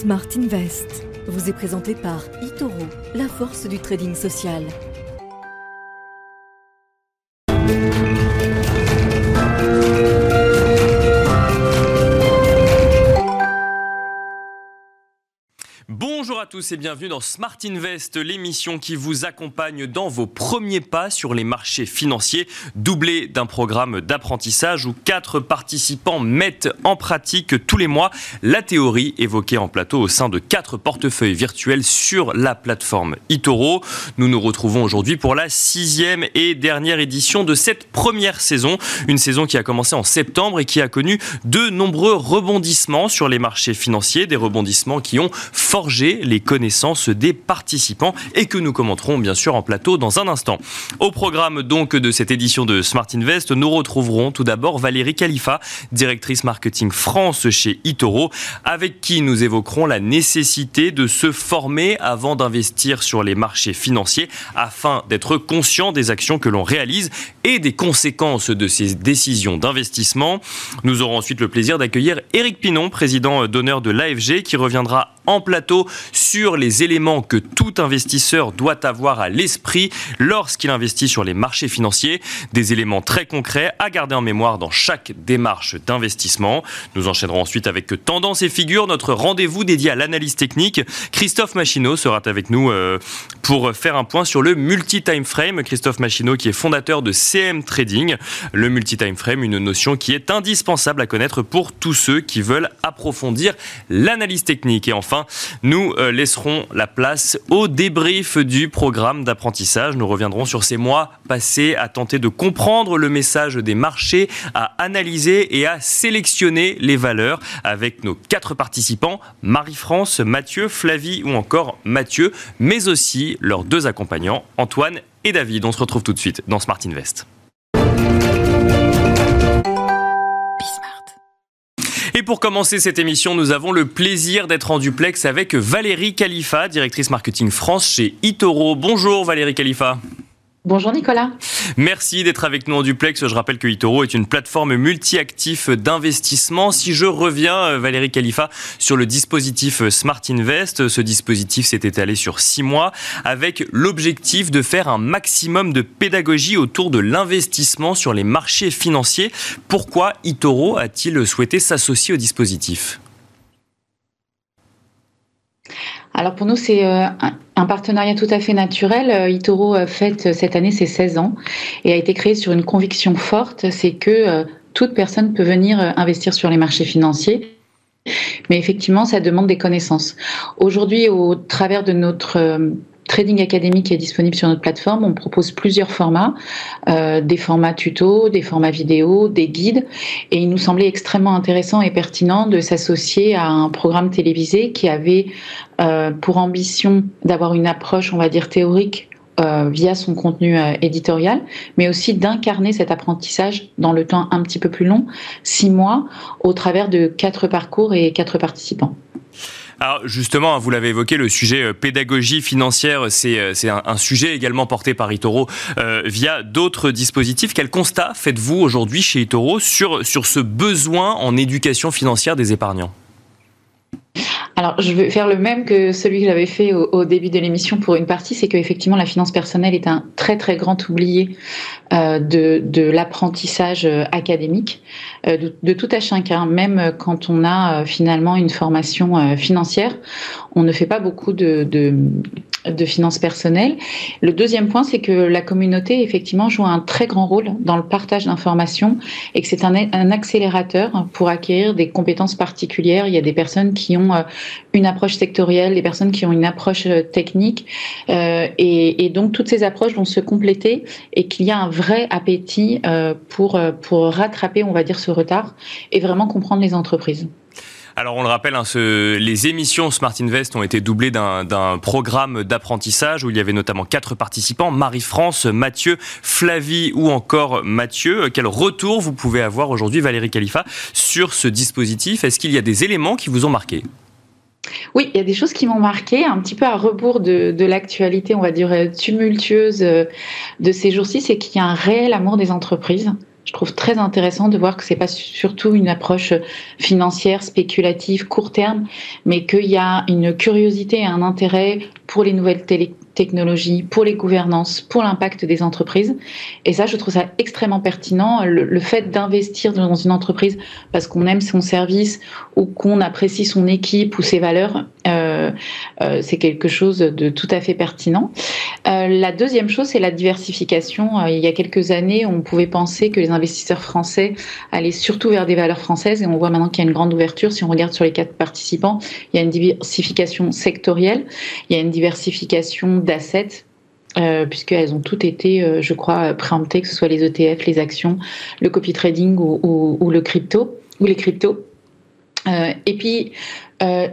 Smart Invest vous est présenté par eToro, la force du trading social. Tous et bienvenue dans Smart Invest, l'émission qui vous accompagne dans vos premiers pas sur les marchés financiers, doublé d'un programme d'apprentissage où quatre participants mettent en pratique tous les mois la théorie évoquée en plateau au sein de quatre portefeuilles virtuels sur la plateforme eToro. Nous nous retrouvons aujourd'hui pour la sixième et dernière édition de cette première saison, une saison qui a commencé en septembre et qui a connu de nombreux rebondissements sur les marchés financiers, des rebondissements qui ont forger les connaissances des participants et que nous commenterons bien sûr en plateau dans un instant. Au programme donc de cette édition de Smart Invest, nous retrouverons tout d'abord Valérie Khalifa, directrice marketing France chez Itoro, avec qui nous évoquerons la nécessité de se former avant d'investir sur les marchés financiers afin d'être conscient des actions que l'on réalise et des conséquences de ces décisions d'investissement. Nous aurons ensuite le plaisir d'accueillir Éric Pinon, président d'honneur de l'AFG, qui reviendra en plateau les éléments que tout investisseur doit avoir à l'esprit lorsqu'il investit sur les marchés financiers. Des éléments très concrets à garder en mémoire dans chaque démarche d'investissement. Nous enchaînerons ensuite avec Tendance et Figure, notre rendez-vous dédié à l'analyse technique. Christophe Machineau sera avec nous euh, pour faire un point sur le multi-time frame. Christophe Machineau qui est fondateur de CM Trading. Le multi-time frame, une notion qui est indispensable à connaître pour tous ceux qui veulent approfondir l'analyse technique. Et enfin, nous euh, laisserons la place au débrief du programme d'apprentissage. Nous reviendrons sur ces mois passés à tenter de comprendre le message des marchés, à analyser et à sélectionner les valeurs avec nos quatre participants, Marie-France, Mathieu, Flavie ou encore Mathieu, mais aussi leurs deux accompagnants, Antoine et David. On se retrouve tout de suite dans Smart Invest. Et pour commencer cette émission, nous avons le plaisir d'être en duplex avec Valérie Khalifa, directrice marketing France chez Itoro. Bonjour Valérie Khalifa. Bonjour Nicolas. Merci d'être avec nous en duplex. Je rappelle que Itoro est une plateforme multi-actif d'investissement. Si je reviens, euh, Valérie Khalifa, sur le dispositif Smart Invest, ce dispositif s'est étalé sur six mois avec l'objectif de faire un maximum de pédagogie autour de l'investissement sur les marchés financiers. Pourquoi Itoro a-t-il souhaité s'associer au dispositif? Alors pour nous, c'est euh, un partenariat tout à fait naturel. Euh, Itoro euh, fête cette année ses 16 ans et a été créé sur une conviction forte, c'est que toute personne peut venir investir sur les marchés financiers. Mais effectivement, ça demande des connaissances. Aujourd'hui, au travers de notre Trading Academy qui est disponible sur notre plateforme. On propose plusieurs formats, euh, des formats tuto, des formats vidéo, des guides. Et il nous semblait extrêmement intéressant et pertinent de s'associer à un programme télévisé qui avait euh, pour ambition d'avoir une approche, on va dire, théorique euh, via son contenu éditorial, mais aussi d'incarner cet apprentissage dans le temps un petit peu plus long, six mois, au travers de quatre parcours et quatre participants. Alors justement, hein, vous l'avez évoqué, le sujet euh, pédagogie financière, c'est euh, un, sujet également porté par Itoro euh, via d'autres dispositifs. Quel constat faites-vous aujourd'hui chez Itoro sur, sur ce besoin en éducation financière des épargnants? Alors, je vais faire le même que celui que j'avais fait au, début de l'émission pour une partie, c'est qu'effectivement, la finance personnelle est un très très grand oublié euh, de, l'apprentissage euh, académique euh, de, tout à chacun. Même quand on a finalement une formation financière, on ne fait pas beaucoup de, de de finances personnelles. Le deuxième point, c'est que la communauté, effectivement, joue un très grand rôle dans le partage d'informations et que c'est un, un, accélérateur pour acquérir des compétences particulières. Il y a des personnes qui ont euh, une approche sectorielle, des personnes qui ont une approche euh, technique. Euh, et, donc, toutes ces approches vont se compléter et qu'il y a un vrai appétit pour, pour rattraper, on va dire, ce retard et vraiment comprendre les entreprises. Alors on le rappelle, hein, les émissions Smart Invest ont été doublées d'un programme d'apprentissage où il y avait notamment quatre participants, Marie-France, Mathieu, Flavie ou encore Mathieu. Quel retour vous pouvez avoir aujourd'hui, Valérie Khalifa, sur ce dispositif? Est-ce qu'il y a des éléments qui vous ont marqué? Oui, il y a des choses qui m'ont marqué, un petit peu à rebours de, de l'actualité, on va dire, tumultueuse euh, de ces jours-ci, c'est qu'il y a un réel amour des entreprises je trouve très intéressant de voir que c'est pas surtout une approche financière, spéculative, court terme, mais qu'il y a une curiosité et un intérêt pour les nouvelles technologies, pour les gouvernances, pour l'impact des entreprises. Et ça, je trouve ça extrêmement pertinent. Le, fait d'investir dans une entreprise parce qu'on aime son service ou qu'on apprécie son équipe ou ses valeurs, euh, euh, c'est quelque chose de tout à fait pertinent. Euh, la deuxième chose, c'est la diversification. Il y a quelques années, on pouvait penser que les investisseurs français allaient surtout vers des valeurs françaises et on voit maintenant qu'il y a une grande ouverture. Si on regarde sur les quatre participants, il y a une diversification sectorielle, il y a une diversification d'assets euh, puisqu'elles ont toutes été, je crois, préemptées, que ce soit les ETF, les actions, le copy trading ou, le crypto, ou les cryptos. Et puis,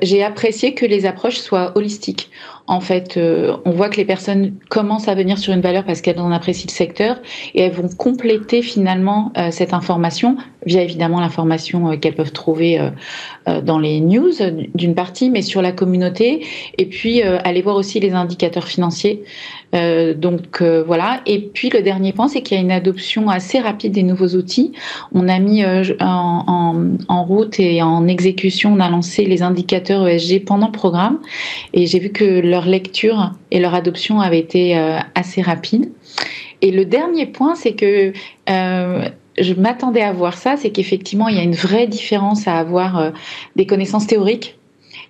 j'ai apprécié que les approches soient holistiques. En fait, on voit que les personnes commencent à venir sur une valeur parce qu'elles en apprécient le secteur et elles vont compléter finalement cette information via évidemment l'information qu'elles peuvent trouver dans les news d'une partie, mais sur la communauté et puis aller voir aussi les indicateurs financiers. Euh, donc euh, voilà. Et puis le dernier point, c'est qu'il y a une adoption assez rapide des nouveaux outils. On a mis euh, en, route et en exécution, on a lancé les indicateurs ESG pendant programme, et j'ai vu que leur lecture et leur adoption avaient été assez rapide. Et le dernier point, c'est que je m'attendais à voir ça, c'est qu'effectivement, il y a une vraie différence à avoir des connaissances théoriques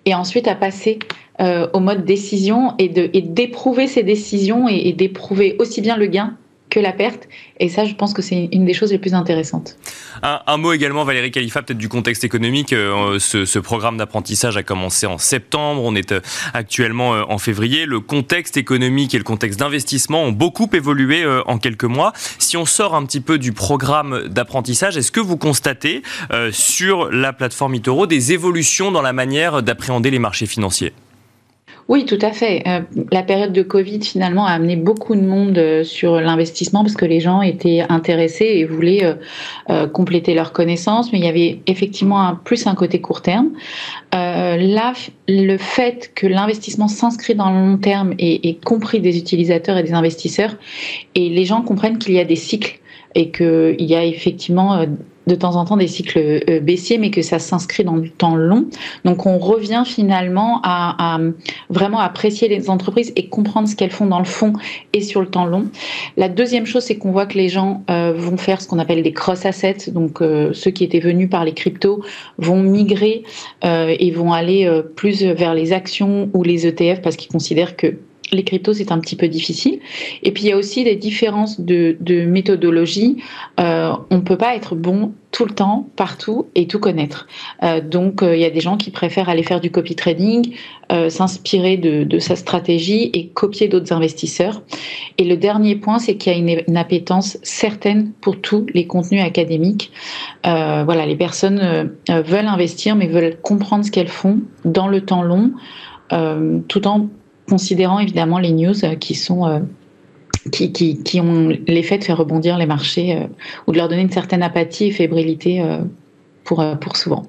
et ensuite à passer euh, au mode décision et d'éprouver ces décisions et d'éprouver aussi bien le gain que la perte. Et ça, je pense que c'est une des choses les plus intéressantes. Un, mot également, Valérie Khalifa, peut-être du contexte économique. Euh, ce, programme d'apprentissage a commencé en septembre. On est euh, actuellement euh, en février. Le contexte économique et le contexte d'investissement ont beaucoup évolué en quelques mois. Si on sort un petit peu du programme d'apprentissage, est-ce que vous constatez sur la plateforme Itoro des évolutions dans la manière d'appréhender les marchés financiers? Oui, tout à fait. Euh, la période de Covid, finalement, a amené beaucoup de monde euh, sur l'investissement parce que les gens étaient intéressés et voulaient euh, compléter leurs connaissances, mais il y avait effectivement un, plus un côté court terme. là, le fait que l'investissement s'inscrit dans le long terme est, est compris des utilisateurs et des investisseurs, et les gens comprennent qu'il y a des cycles et qu'il y a effectivement de temps en temps des cycles euh, baissiers, mais que ça s'inscrit dans le temps long. Donc on revient finalement à, vraiment apprécier les entreprises et comprendre ce qu'elles font dans le fond et sur le temps long. La deuxième chose, c'est qu'on voit que les gens euh, vont faire ce qu'on appelle des cross assets, donc euh, ceux qui étaient venus par les cryptos vont migrer et vont aller plus vers les actions ou les ETF parce qu'ils considèrent que les cryptos, c'est un petit peu difficile. Et puis, il y a aussi des différences de, méthodologie. Euh, on ne peut pas être bon tout le temps, partout et tout connaître. Euh, donc, euh, il y a des gens qui préfèrent aller faire du copy trading, s'inspirer de, sa stratégie et copier d'autres investisseurs. Et le dernier point, c'est qu'il y a une, une, appétence certaine pour tous les contenus académiques. voilà, les personnes veulent investir, mais veulent comprendre ce qu'elles font dans le temps long, tout en considérant évidemment les news euh, qui sont euh, qui, qui, ont l'effet de faire rebondir les marchés euh, ou de leur donner une certaine apathie et fébrilité pour, pour souvent.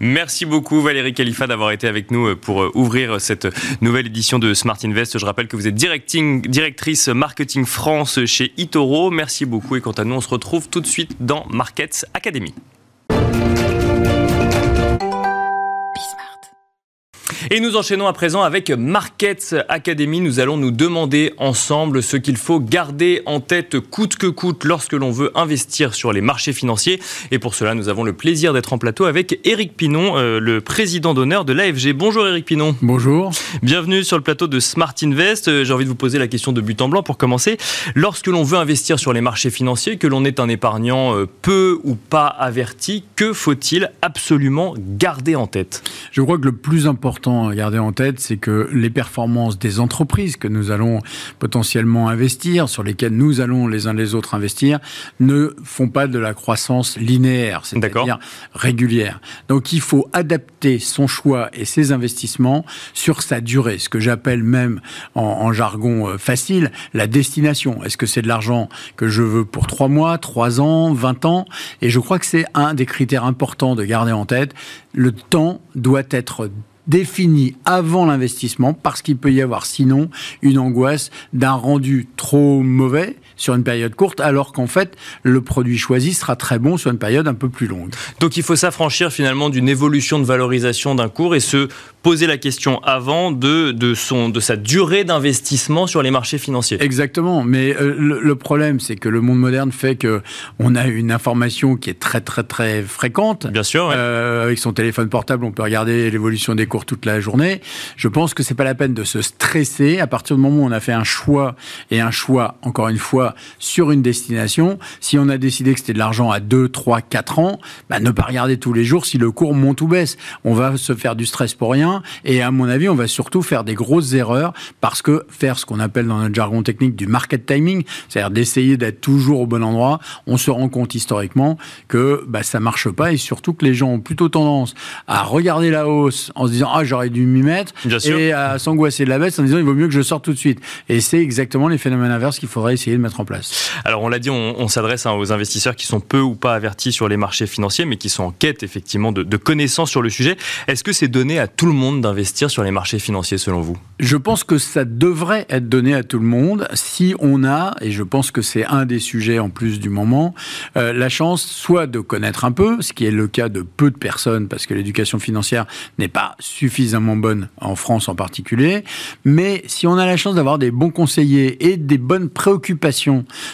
Merci beaucoup Valérie Khalifa d'avoir été avec nous pour ouvrir cette nouvelle édition de Smart Invest. Je rappelle que vous êtes directrice marketing France chez Itoro. Merci beaucoup et quant à nous, on se retrouve tout de suite dans Markets Academy. Et nous enchaînons à présent avec Markets Academy. Nous allons nous demander ensemble ce qu'il faut garder en tête coûte que coûte lorsque l'on veut investir sur les marchés financiers. Et pour cela, nous avons le plaisir d'être en plateau avec Eric Pinon, euh, le président d'honneur de l'AFG. Bonjour Eric Pinon. Bonjour. Bienvenue sur le plateau de Smart Invest. Euh, j'ai envie de vous poser la question de but en blanc pour commencer. Lorsque l'on veut investir sur les marchés financiers, que l'on est un épargnant euh, peu ou pas averti, que faut-il absolument garder en tête? Je crois que le plus important à garder en tête, c'est que les performances des entreprises que nous allons potentiellement investir, sur lesquelles nous allons les uns les autres investir, ne font pas de la croissance linéaire, c'est-à-dire régulière. Donc il faut adapter son choix et ses investissements sur sa durée, ce que j'appelle même en, jargon euh, facile la destination. Est-ce que c'est de l'argent que je veux pour 3 mois, 3 ans, 20 ans? Et je crois que c'est un des critères importants de garder en tête. Le temps doit être définie avant l'investissement parce qu'il peut y avoir sinon une angoisse d'un rendu trop mauvais sur une période courte, alors qu'en fait, le produit choisi sera très bon sur une période un peu plus longue. Donc il faut s'affranchir finalement d'une évolution de valorisation d'un cours et se poser la question avant de, de, son, de sa durée d'investissement sur les marchés financiers. Exactement, mais euh, le, problème, c'est que le monde moderne fait que on a une information qui est très très très fréquente. Bien sûr. Euh, avec son téléphone portable, on peut regarder l'évolution des cours toute la journée. Je pense que c'est pas la peine de se stresser à partir du moment où on a fait un choix et un choix, encore une fois, sur une destination. Si on a décidé que c'était de l'argent à 2, 3, 4 ans, bah, ne pas regarder tous les jours si le cours monte ou baisse. On va se faire du stress pour rien. Et à mon avis, on va surtout faire des grosses erreurs parce que faire ce qu'on appelle dans notre jargon technique du market timing, c'est-à-dire d'essayer d'être toujours au bon endroit, on se rend compte historiquement que bah, ça marche pas et surtout que les gens ont plutôt tendance à regarder la hausse en se disant ah j'aurais dû m'y mettre et à s'angoisser de la baisse en disant il vaut mieux que je sorte tout de suite. Et c'est exactement les phénomènes inverses qu'il faudrait essayer de mettre en place. Alors on l'a dit, on, s'adresse hein, aux investisseurs qui sont peu ou pas avertis sur les marchés financiers, mais qui sont en quête effectivement de, de connaissances sur le sujet. Est-ce que c'est donné à tout le monde d'investir sur les marchés financiers selon vous? Je pense que ça devrait être donné à tout le monde si on a, et je pense que c'est un des sujets en plus du moment, euh, la chance soit de connaître un peu, ce qui est le cas de peu de personnes parce que l'éducation financière n'est pas suffisamment bonne en France en particulier, mais si on a la chance d'avoir des bons conseillers et des bonnes préoccupations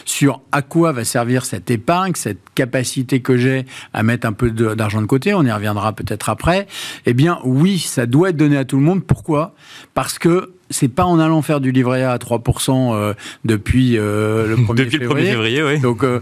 sur à quoi va servir cette épargne, cette capacité que j'ai à mettre un peu d'argent de côté, on y reviendra peut-être après, eh bien oui, ça doit être donné à tout le monde. Pourquoi? Parce que c'est pas en allant faire du livret A à 3% euh, depuis euh, le 1er depuis février, le 1er février oui. donc euh,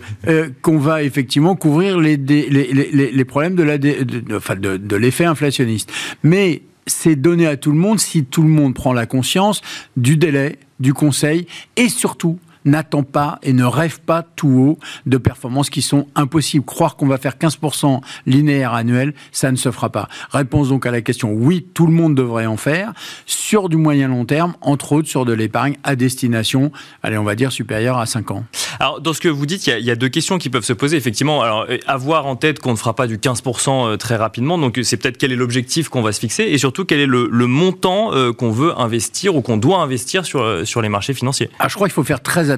qu'on va effectivement couvrir les, les, les, les problèmes de la de, enfin de, de l'effet inflationniste. Mais c'est donné à tout le monde si tout le monde prend la conscience du délai, du conseil et surtout n'attend pas et ne rêve pas tout haut de performances qui sont impossibles. Croire qu'on va faire 15% linéaire annuel, ça ne se fera pas. Réponse donc à la question, oui, tout le monde devrait en faire, sur du moyen long terme, entre autres sur de l'épargne à destination, allez, on va dire supérieure à 5 ans. Alors, dans ce que vous dites, il y, a, deux questions qui peuvent se poser, effectivement. Alors, euh, avoir en tête qu'on ne fera pas du 15% euh, très rapidement, donc c'est peut-être quel est l'objectif qu'on va se fixer, et surtout quel est le, montant euh, qu'on veut investir ou qu'on doit investir sur, sur les marchés financiers. Ah, je crois qu'il faut faire très attention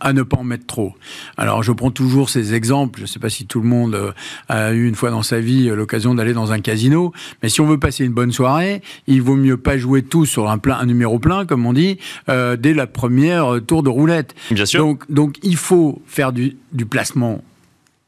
à ne pas en mettre trop. Alors, je prends toujours ces exemples. Je ne sais pas si tout le monde euh, a eu une fois dans sa vie euh, l'occasion d'aller dans un casino, mais si on veut passer une bonne soirée, il vaut mieux pas jouer tout sur un, plein, un numéro plein, comme on dit, euh, dès la première tour de roulette. Bien sûr. Donc, donc il faut faire du, du placement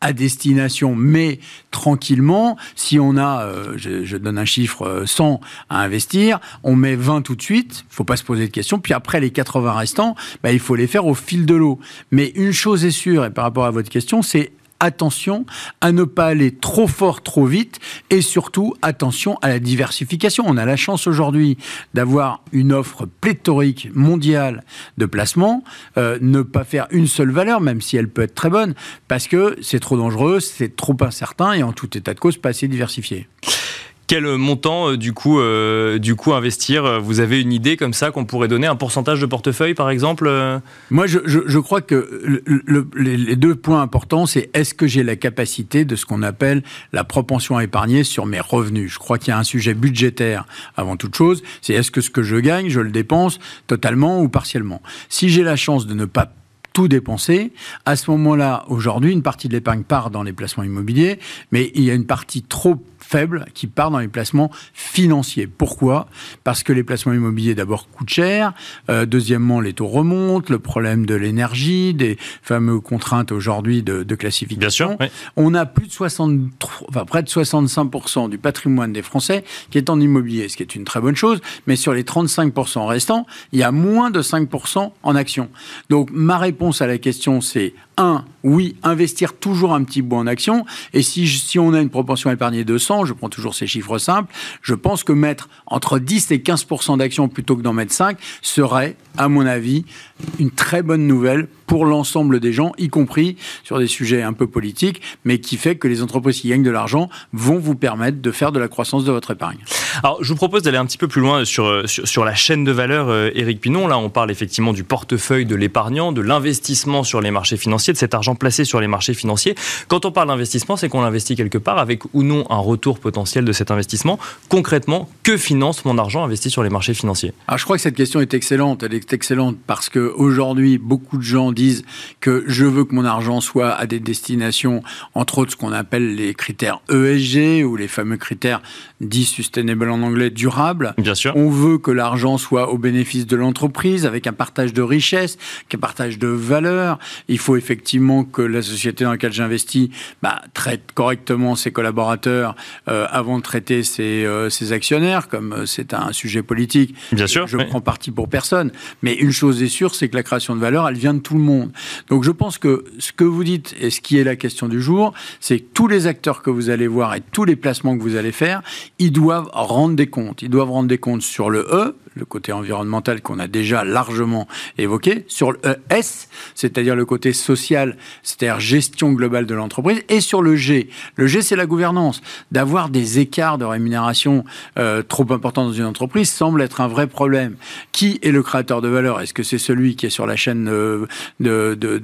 à destination, mais tranquillement. Si on a, euh, je, donne un chiffre, 100 euh, à investir, on met 20 tout de suite, il faut pas se poser de questions. Puis après, les 80 restants, bah, il faut les faire au fil de l'eau. Mais une chose est sûre, et par rapport à votre question, c'est attention à ne pas aller trop fort, trop vite, et surtout attention à la diversification. On a la chance aujourd'hui d'avoir une offre pléthorique mondiale de placement, euh, ne pas faire une seule valeur, même si elle peut être très bonne, parce que c'est trop dangereux, c'est trop incertain, et en tout état de cause, pas assez diversifié. Quel montant euh, du coup, euh, du coup investir? Vous avez une idée comme ça qu'on pourrait donner? Un pourcentage de portefeuille par exemple Moi je, je, crois que les deux points importants c'est est-ce que j'ai la capacité de ce qu'on appelle la propension à épargner sur mes revenus? Je crois qu'il y a un sujet budgétaire avant toute chose, c'est est-ce que ce que je gagne je le dépense totalement ou partiellement? Si j'ai la chance de ne pas tout dépenser. À ce moment-là, aujourd'hui, une partie de l'épargne part dans les placements immobiliers, mais il y a une partie trop faible qui part dans les placements financiers. Pourquoi? Parce que les placements immobiliers d'abord coûtent cher, euh, deuxièmement les taux remontent, le problème de l'énergie, des fameuses contraintes aujourd'hui de, classification. Bien sûr, On a plus de 63, enfin, près de 65% du patrimoine des Français qui est en immobilier, ce qui est une très bonne chose, mais sur les 35% restants, il y a moins de 5% en actions. Donc ma réponse à la question c'est un, oui, investir toujours un petit bout en action. Et si, on a une proportion épargnée de 100, je prends toujours ces chiffres simples, je pense que mettre entre 10 et 15% d'actions plutôt que d'en mettre 5 serait, à mon avis, une très bonne nouvelle pour l'ensemble des gens, y compris sur des sujets un peu politiques, mais qui fait que les entreprises qui gagnent de l'argent vont vous permettre de faire de la croissance de votre épargne. Alors, je vous propose d'aller un petit peu plus loin sur, sur, la chaîne de valeur, euh, Éric Pinon. Là, on parle effectivement du portefeuille de l'épargnant, de l'investissement sur les marchés financiers, de cet argent placé sur les marchés financiers. Quand on parle d'investissement, c'est qu'on l'investit quelque part avec ou non un retour potentiel de cet investissement. Concrètement, que finance mon argent investi sur les marchés financiers? Alors, je crois que cette question est excellente. Elle est excellente parce qu'aujourd'hui, beaucoup de gens disent que je veux que mon argent soit à des destinations, entre autres ce qu'on appelle les critères ESG ou les fameux critères dits sustainable en anglais, durables. Bien sûr. On veut que l'argent soit au bénéfice de l'entreprise avec un partage de richesse, un partage de valeur. Il faut effectivement que la société dans laquelle j'investis bah, traite correctement ses collaborateurs euh, avant de traiter ses, euh, ses actionnaires, comme euh, c'est un sujet politique. Bien sûr. Je prends parti pour personne. Mais une chose est sûre, c'est que la création de valeur, elle vient de tout le monde. Donc je pense que ce que vous dites et ce qui est la question du jour, c'est que tous les acteurs que vous allez voir et tous les placements que vous allez faire, ils doivent rendre des comptes. Ils doivent rendre des comptes sur le E, le côté environnemental qu'on a déjà largement évoqué, sur le S, c'est-à-dire le côté social, c'est-à-dire gestion globale de l'entreprise, et sur le G. Le G, c'est la gouvernance. D'avoir des écarts de rémunération euh, trop importants dans une entreprise semble être un vrai problème. Qui est le créateur de valeur? Est-ce que c'est celui qui est sur la chaîne de, de, de,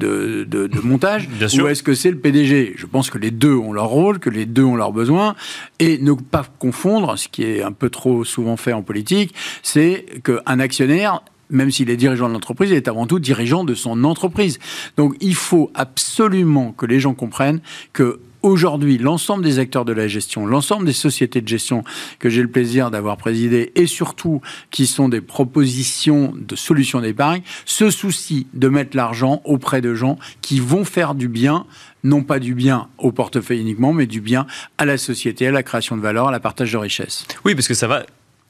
de, montage? Ou est-ce que c'est le PDG Je pense que les deux ont leur rôle, que les deux ont leurs besoins, et ne pas confondre, ce qui est un peu trop souvent fait en politique, c'est qu'un actionnaire même s'il est dirigeant de l'entreprise, est avant tout dirigeant de son entreprise. Donc il faut absolument que les gens comprennent que aujourd'hui, l'ensemble des acteurs de la gestion, l'ensemble des sociétés de gestion que j'ai le plaisir d'avoir présidé et surtout qui sont des propositions de solutions d'épargne, se soucient de mettre l'argent auprès de gens qui vont faire du bien non pas du bien au portefeuille uniquement, mais du bien à la société, à la création de valeur, à la partage de richesse. Oui, parce que ça va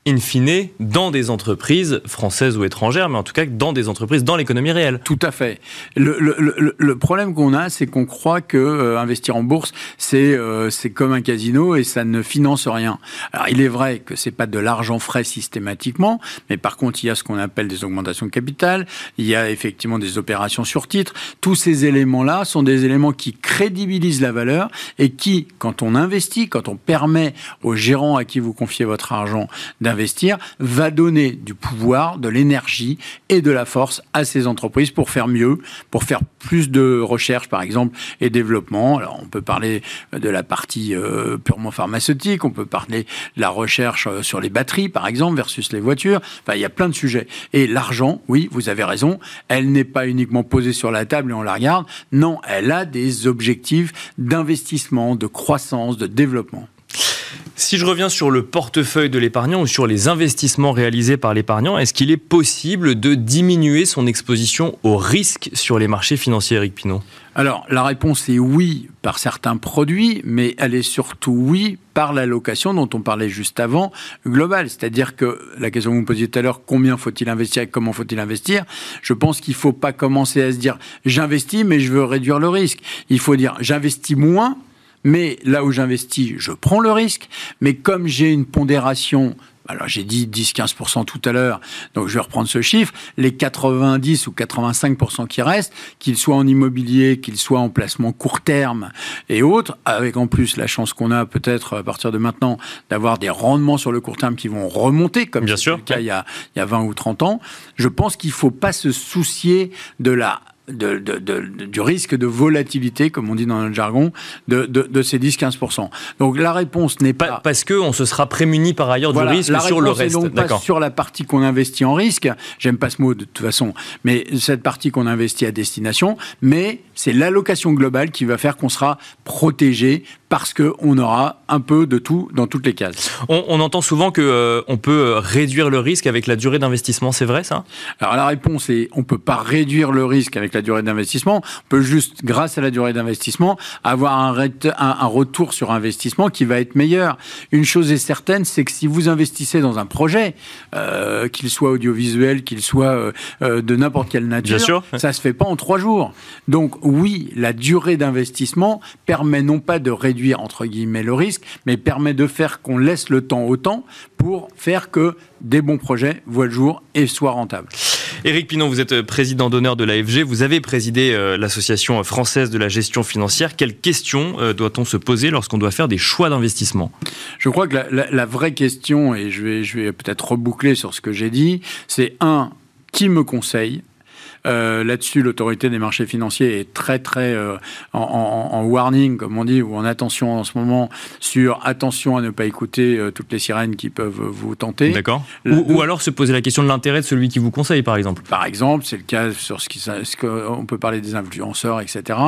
in fine, dans des entreprises françaises ou étrangères, mais en tout cas dans des entreprises, dans l'économie réelle. Tout à fait. Le, problème qu'on a, c'est qu'on croit que euh, investir en bourse, c'est euh, c'est comme un casino et ça ne finance rien. Alors, il est vrai que c'est pas de l'argent frais systématiquement, mais par contre, il y a ce qu'on appelle des augmentations de capital, il y a effectivement des opérations sur titre. Tous ces éléments-là sont des éléments qui crédibilisent la valeur et qui, quand on investit, quand on permet aux gérants à qui vous confiez votre argent investir va donner du pouvoir, de l'énergie et de la force à ces entreprises pour faire mieux, pour faire plus de recherche, par exemple, et développement. Alors, on peut parler de la partie euh, purement pharmaceutique, on peut parler de la recherche euh, sur les batteries, par exemple, versus les voitures. Enfin, il y a plein de sujets. Et l'argent, oui, vous avez raison, elle n'est pas uniquement posée sur la table et on la regarde. Non, elle a des objectifs d'investissement, de croissance, de développement. Si je reviens sur le portefeuille de l'épargnant ou sur les investissements réalisés par l'épargnant, est-ce qu'il est possible de diminuer son exposition au risque sur les marchés financiers, Eric Pinot alors, la réponse est oui par certains produits, mais elle est surtout oui par l'allocation dont on parlait juste avant, globale. C'est-à-dire que la question que vous me posiez tout à l'heure, combien faut-il investir et comment faut-il investir Je pense qu'il ne faut pas commencer à se dire j'investis, mais je veux réduire le risque. Il faut dire j'investis moins, mais là où j'investis, je prends le risque. Mais comme j'ai une pondération alors j'ai dit 10-15% tout à l'heure, donc je vais reprendre ce chiffre, les 90 ou 85% qui restent, qu'ils soient en immobilier, qu'ils soient en placement court terme et autres, avec en plus la chance qu'on a peut-être à partir de maintenant d'avoir des rendements sur le court terme qui vont remonter, comme c'était le cas il y, a, il y a 20 ou 30 ans, je pense qu'il ne faut pas se soucier de la de, du risque de volatilité, comme on dit dans notre jargon, de, ces 10-15%. Donc la réponse n'est pas... Parce qu'on se sera prémuni par ailleurs du risque sur le reste. donc pas sur la partie qu'on investit en risque, j'aime pas ce mot de toute façon, mais cette partie qu'on investit à destination, mais c'est l'allocation globale qui va faire qu'on sera protégé parce qu'on aura un peu de tout dans toutes les cases. On, entend souvent qu'on euh, on peut euh, réduire le risque avec la durée d'investissement, c'est vrai ça? Alors la réponse est on peut pas réduire le risque avec la durée d'investissement, on peut juste, grâce à la durée d'investissement, avoir un, un, retour sur investissement qui va être meilleur. Une chose est certaine, c'est que si vous investissez dans un projet, euh, qu'il soit audiovisuel, qu'il soit de n'importe quelle nature, sûr. ça se fait pas en trois jours. Donc oui, la durée d'investissement permet non pas de réduire entre guillemets le risque, mais permet de faire qu'on laisse le temps au temps pour faire que des bons projets voient le jour et soient rentables. Éric Pinon, vous êtes président d'honneur de l'AFG. Vous avez présidé l'Association française de la gestion financière. Quelles questions doit-on se poser lorsqu'on doit faire des choix d'investissement? Je crois que la, vraie question, et je vais peut-être reboucler sur ce que j'ai dit, c'est un, qui me conseille? Euh, là-dessus, l'autorité des marchés financiers est très très euh, en, warning, comme on dit, ou en attention en ce moment sur attention à ne pas écouter euh, toutes les sirènes qui peuvent vous tenter. D'accord. Ou, alors se poser la question de l'intérêt de celui qui vous conseille, par exemple. Par exemple, c'est le cas sur ce qu'on peut parler des influenceurs, etc.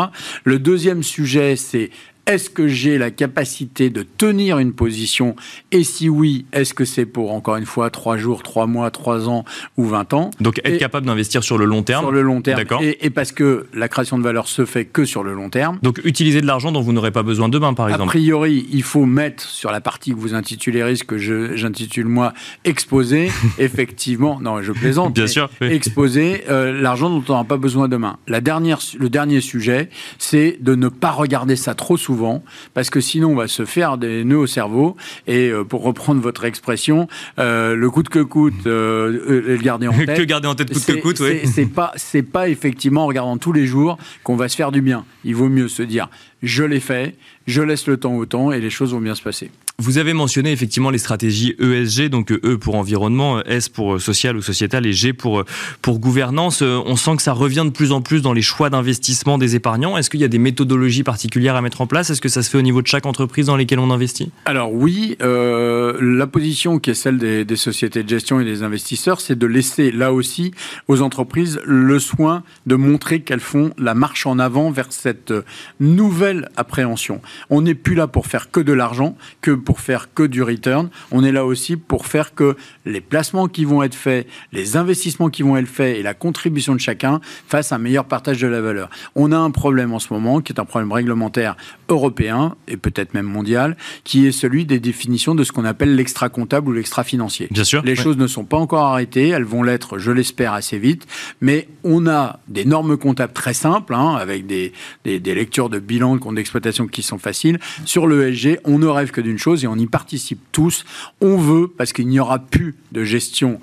Le deuxième sujet, c'est est-ce que j'ai la capacité de tenir une position? Et si oui, est-ce que c'est pour, encore une fois, 3 jours, 3 mois, 3 ans ou 20 ans? Donc être capable d'investir sur le long terme Sur le long terme. D'accord. Et, parce que la création de valeur se fait que sur le long terme. Donc utiliser de l'argent dont vous n'aurez pas besoin demain, par exemple A priori, il faut mettre sur la partie que vous intitulez risque, que j'intitule moi exposer, effectivement, non, je plaisante. Bien sûr. Exposer euh, l'argent dont on n'aura pas besoin demain. La dernière, le dernier sujet, c'est de ne pas regarder ça trop souvent souvent, parce que sinon on va se faire des nœuds au cerveau. Et euh, pour reprendre votre expression, euh, le coûte que coûte, euh, le garder en tête. que garder en tête coûte que coûte, oui. C'est pas, c'est pas effectivement en regardant tous les jours qu'on va se faire du bien. Il vaut mieux se dire, je l'ai fait, je laisse le temps au temps et les choses vont bien se passer. Vous avez mentionné effectivement les stratégies ESG, donc E pour environnement, S pour social ou sociétal et G pour, pour gouvernance. On sent que ça revient de plus en plus dans les choix d'investissement des épargnants. Est-ce qu'il y a des méthodologies particulières à mettre en place? Est-ce que ça se fait au niveau de chaque entreprise dans lesquelles on investit? Alors oui, euh, la position qui est celle des, des, sociétés de gestion et des investisseurs, c'est de laisser là aussi aux entreprises le soin de montrer qu'elles font la marche en avant vers cette nouvelle appréhension. On n'est plus là pour faire que de l'argent, que pour faire que du return. On est là aussi pour faire que les placements qui vont être faits, les investissements qui vont être faits et la contribution de chacun fassent un meilleur partage de la valeur. On a un problème en ce moment qui est un problème réglementaire européen et peut-être même mondial, qui est celui des définitions de ce qu'on appelle l'extra comptable ou l'extra financier. Bien sûr. Les choses ne sont pas encore arrêtées, elles vont l'être, je l'espère, assez vite, mais on a des normes comptables très simples, hein, avec des, des, des lectures de bilan de compte d'exploitation qui sont faciles. Sur l'ESG, on ne rêve que d'une chose et on y participe tous. On veut, parce qu'il n'y aura plus de gestion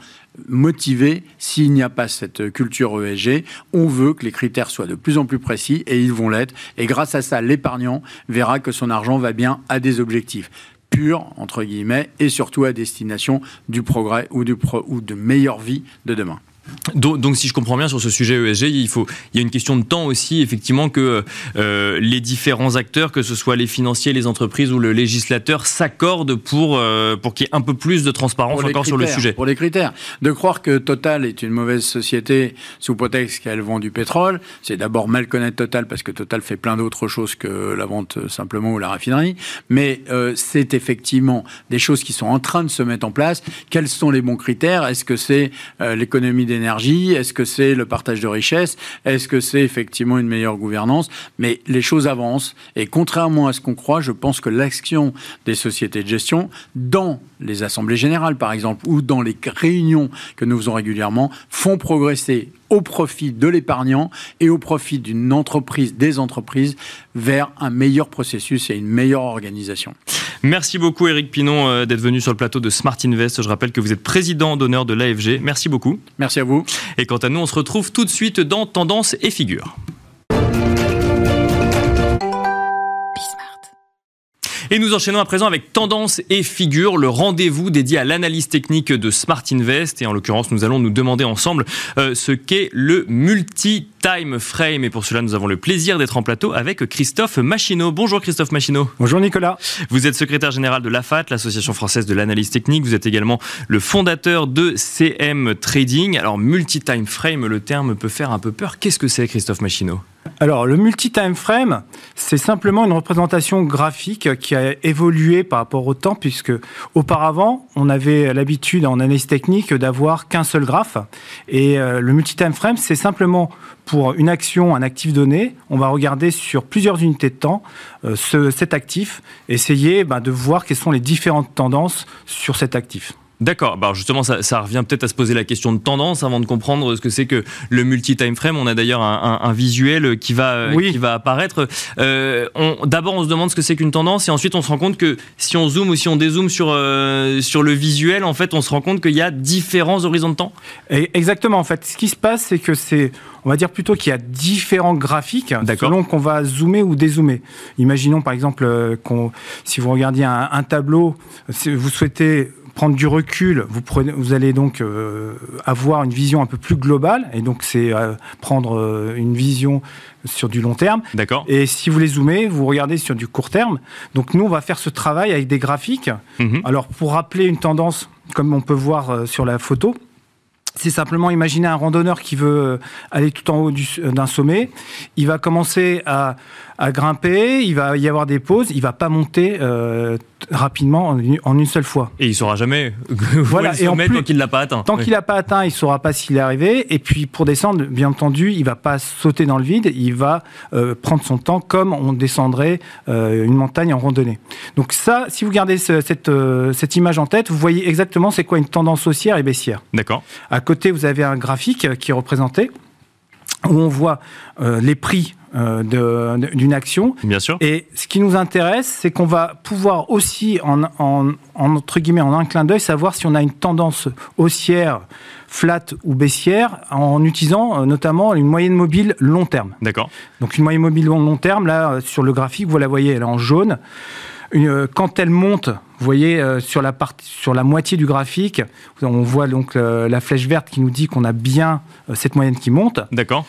motivée s'il n'y a pas cette culture ESG. On veut que les critères soient de plus en plus précis et ils vont l'être. Et grâce à ça, l'épargnant verra que son argent va bien à des objectifs purs, entre guillemets, et surtout à destination du progrès ou, ou de meilleure vie de demain. Donc, si je comprends bien sur ce sujet ESG, il, faut, il y a une question de temps aussi, effectivement, que euh, les différents acteurs, que ce soit les financiers, les entreprises ou le législateur, s'accordent pour, euh, pour qu'il y ait un peu plus de transparence encore sur le sujet. Pour les critères. De croire que Total est une mauvaise société sous prétexte qu'elle vend du pétrole, c'est d'abord mal connaître Total parce que Total fait plein d'autres choses que la vente euh, simplement ou la raffinerie. Mais c'est effectivement des choses qui sont en train de se mettre en place. Quels sont les bons critères? Est-ce que c'est l'économie des est-ce que c'est le partage de richesses Est-ce que c'est effectivement une meilleure gouvernance Mais les choses avancent. Et contrairement à ce qu'on croit, je pense que l'action des sociétés de gestion dans les assemblées générales par exemple ou dans les réunions que nous faisons régulièrement font progresser au profit de l'épargnant et au profit d'une entreprise, des entreprises, vers un meilleur processus et une meilleure organisation. Merci beaucoup Eric Pinon euh, d'être venu sur le plateau de Smart Invest. Je rappelle que vous êtes président d'honneur de l'AFG. Merci beaucoup. Merci à vous. Et quant à nous, on se retrouve tout de suite dans Tendance et Figure. Et nous enchaînons à présent avec Tendance et Figure, le rendez-vous dédié à l'analyse technique de Smart Invest. Et en l'occurrence, nous allons nous demander ensemble euh, ce qu'est le multi-time frame. Et pour cela, nous avons le plaisir d'être en plateau avec Christophe Machineau. Bonjour Christophe Machineau. Bonjour Nicolas. Vous êtes secrétaire général de l'AFAT, l'Association française de l'analyse technique. Vous êtes également le fondateur de CM Trading. Alors, multi-time frame, le terme peut faire un peu peur. Qu'est-ce que c'est Christophe Machineau? Alors, le multi-time frame, c'est simplement une représentation graphique qui a évolué par rapport au temps, puisque auparavant, on avait l'habitude en analyse technique d'avoir qu'un seul graphe. Et euh, le multi-time frame, c'est simplement pour une action, un actif donné, on va regarder sur plusieurs unités de temps euh, cet actif, essayer ben, de voir quelles sont les différentes tendances sur cet actif. D'accord. Bah justement, ça, revient peut-être à se poser la question de tendance avant de comprendre ce que c'est que le multi-time frame. On a d'ailleurs un, visuel qui va, qui va apparaître. Euh, d'abord, on se demande ce que c'est qu'une tendance et ensuite on se rend compte que si on zoome ou si on dézoome sur, euh, sur le visuel, en fait, on se rend compte qu'il y a différents horizons de temps. exactement. En fait, ce qui se passe, c'est que c'est, on va dire plutôt qu'il y a différents graphiques selon qu'on va zoomer ou dézoomer. Imaginons par exemple euh, qu'on, si vous regardiez un, un tableau, si vous souhaitez prendre du recul, vous, prenez, vous allez donc euh, avoir une vision un peu plus globale, et donc c'est euh, prendre euh, une vision sur du long terme. D'accord. Et si vous les zoomez, vous regardez sur du court terme. Donc nous, on va faire ce travail avec des graphiques. Mhm. Alors pour rappeler une tendance, comme on peut voir sur la photo, c'est simplement imaginer un randonneur qui veut aller tout en haut d'un sommet. Il va commencer à, à, grimper, il va y avoir des pauses, il va pas monter euh, rapidement en une, seule fois. Et il saura jamais voilà. et en plus, tant qu'il l'a pas atteint. Tant qu'il l'a pas atteint, il saura pas s'il est arrivé. Et puis pour descendre, bien entendu, il va pas sauter dans le vide, il va euh, prendre son temps comme on descendrait euh, une montagne en randonnée. Donc ça, si vous gardez cette, cette image en tête, vous voyez exactement c'est quoi une tendance haussière et baissière. D'accord. À côté, vous avez un graphique qui est représenté où on voit les prix euh, d'une action. Bien sûr. Et ce qui nous intéresse, c'est qu'on va pouvoir aussi, en, en, entre guillemets, en un clin d'œil, savoir si on a une tendance haussière, flat ou baissière, en utilisant euh, notamment une moyenne mobile long terme. D'accord. Donc une moyenne mobile long, long terme, là, euh, sur le graphique, vous la voyez, elle est en jaune. Une, quand elle monte, vous voyez sur la partie, sur la moitié du graphique, on voit donc la flèche verte qui nous dit qu'on a bien cette moyenne qui monte. D'accord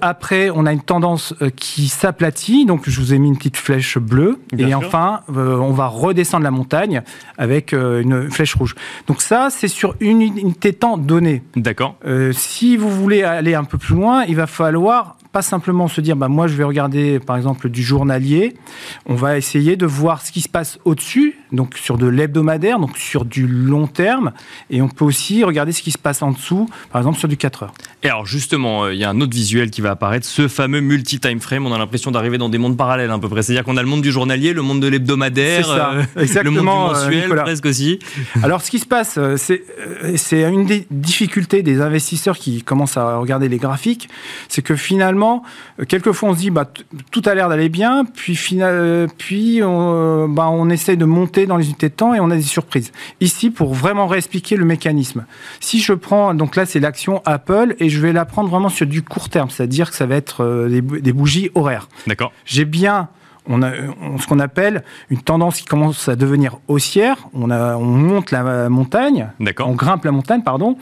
après, on a une tendance euh, qui s'aplatit. Donc, je vous ai mis une petite flèche bleue. et enfin, euh, on va redescendre la montagne avec euh, une flèche rouge. Donc, ça, c'est sur une unité temps donnée. D'accord. si vous voulez aller un peu plus loin, il va falloir pas simplement se dire, bah, moi, je vais regarder, par exemple, du journalier. On va essayer de voir ce qui se passe au-dessus, donc sur de l'hebdomadaire, donc sur du long terme. Et on peut aussi regarder ce qui se passe en dessous, par exemple, sur du 4 heures. Et alors, justement, il y a un autre visuel qui va apparaître, ce fameux multi-time frame. On a l'impression d'arriver dans des mondes parallèles à peu près. C'est-à-dire qu'on a le monde du journalier, le monde de l'hebdomadaire, euh, le monde du mensuel, presque aussi. Alors, ce qui se passe, euh, c'est une des difficultés des investisseurs qui commencent à regarder les graphiques, c'est que finalement, euh, quelquefois on se dit bah, tout a l'air d'aller bien, puis, final, puis on, bah, on essaie de monter dans les unités de temps et on a des surprises. Ici, pour vraiment réexpliquer le mécanisme, si je prends, donc là c'est l'action Apple et je vais la prendre vraiment sur du court terme, c'est-à-dire que ça va être euh, des, des bougies horaires. D'accord. J'ai bien on a ce qu'on appelle une tendance qui commence à devenir haussière. On, a, on monte la montagne, on grimpe la montagne, pardon,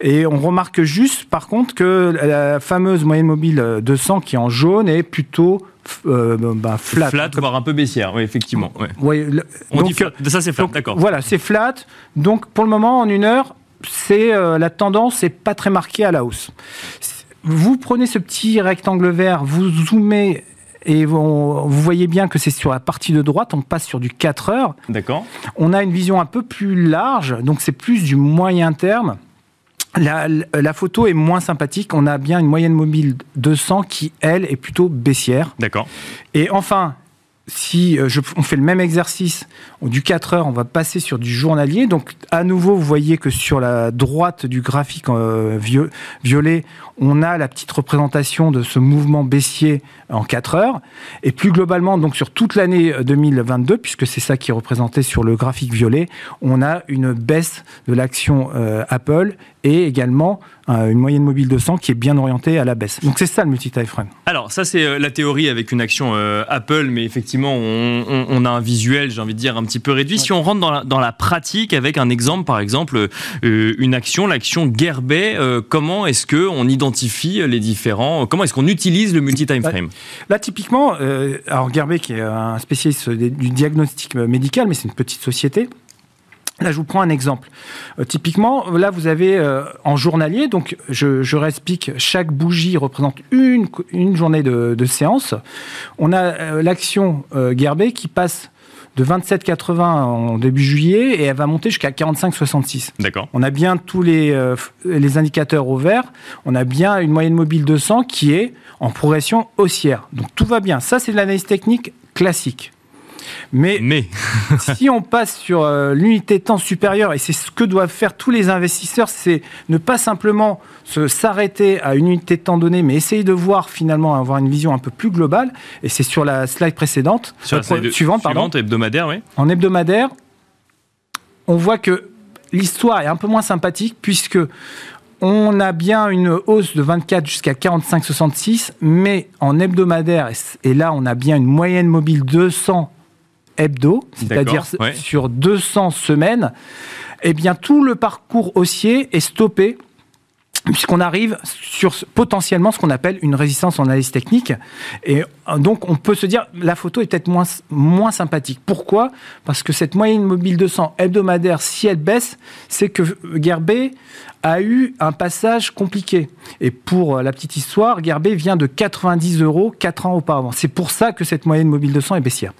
et on remarque juste, par contre, que la fameuse moyenne mobile 200 qui est en jaune est plutôt euh, bah, flat. Flat, voire un peu baissière, oui, effectivement. Ouais. on dit ça c'est flat, d'accord. Voilà, c'est flat. Donc pour le moment, en une heure, c'est euh, la tendance n'est pas très marquée à la hausse. Vous prenez ce petit rectangle vert, vous zoomez et vous, voyez bien que c'est sur la partie de droite, on passe sur du 4 heures. D'accord. On a une vision un peu plus large, donc c'est plus du moyen terme. La, la, photo est moins sympathique. On a bien une moyenne mobile 200 qui, elle, est plutôt baissière. D'accord. Et enfin, si euh, je, on fait le même exercice du 4 heures, on va passer sur du journalier. Donc, à nouveau, vous voyez que sur la droite du graphique euh, violet, on a la petite représentation de ce mouvement baissier en 4 heures. Et plus globalement, donc sur toute l'année 2022, puisque c'est ça qui est représenté sur le graphique violet, on a une baisse de l'action euh, Apple et également euh, une moyenne mobile de 100 qui est bien orientée à la baisse. Donc c'est ça le multi-type frame. Alors ça c'est euh, la théorie avec une action Apple, mais effectivement on, a un visuel, j'ai envie de dire, un petit peu réduit. Si on rentre dans la, dans la, pratique avec un exemple, par exemple, une action, l'action Gerbet, comment est-ce qu'on identifie les différents, comment est-ce qu'on utilise le multi-time frame? Là, typiquement, euh, alors Gerbet, qui est un spécialiste du diagnostic médical, mais c'est une petite société. Là, je vous prends un exemple. Euh, typiquement, là, vous avez euh, en journalier, donc je, je réexplique, chaque bougie représente une, une journée de, séance. On a l'action Gerbet qui passe de 27,80 en début juillet et elle va monter jusqu'à 45,66. D'accord. On a bien tous les, euh, les indicateurs au vert. On a bien une moyenne mobile de 100 qui est en progression haussière. Donc tout va bien. Ça, c'est de l'analyse technique classique. Mais, Mais. si on passe sur euh, l'unité de temps supérieure, et c'est ce que doivent faire tous les investisseurs, c'est ne pas simplement s'arrêter à une unité de temps donnée, mais essayer de voir finalement avoir une vision un peu plus globale. Et c'est sur la slide précédente, Sur la slide suivante, pardon, suivante, hebdomadaire, oui. en hebdomadaire, on voit que l'histoire est un peu moins sympathique puisque on a bien une hausse de 24 jusqu'à 45,66, mais en hebdomadaire, et là on a bien une moyenne mobile 200 hebdo, c'est-à-dire ouais. sur 200 semaines, eh bien tout le parcours haussier est stoppé puisqu'on arrive sur potentiellement ce qu'on appelle une résistance en analyse technique. Et euh, donc, on peut se dire, la photo est peut-être moins, moins sympathique. Pourquoi? Parce que cette moyenne mobile 200 hebdomadaire, si elle baisse, c'est que Gerbet a eu un passage compliqué. Et pour euh, la petite histoire, Gerbet vient de 90 euros 4 ans auparavant. C'est pour ça que cette moyenne mobile 200 est baissière.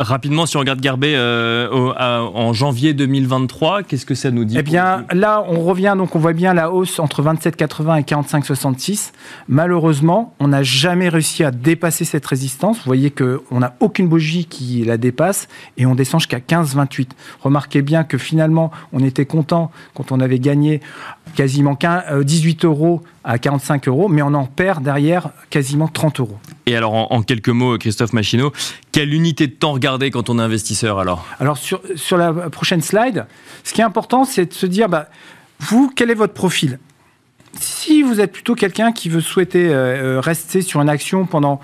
Rapidement, si on regarde Garbet euh, au- à- en janvier 2023, qu'est-ce que ça nous dit Eh bien, là, on revient, donc on voit bien la hausse entre 27,80 et 45,66. Malheureusement, on n'a jamais réussi à dépasser cette résistance. Vous voyez qu'on n'a aucune bougie qui la dépasse et on descend jusqu'à 15,28. Remarquez bien que finalement, on était content quand on avait gagné quasiment 15 euh, 18 euros à 45 euros, mais on en perd derrière quasiment 30 euros. Et alors, en, en quelques mots, Christophe Machineau, quelle unité de temps regarder quand on est investisseur alors? Alors sur, sur la prochaine slide, ce qui est important, c'est de se dire, bah, vous, quel est votre profil? Si vous êtes plutôt quelqu'un qui veut souhaiter euh, euh, rester sur une action pendant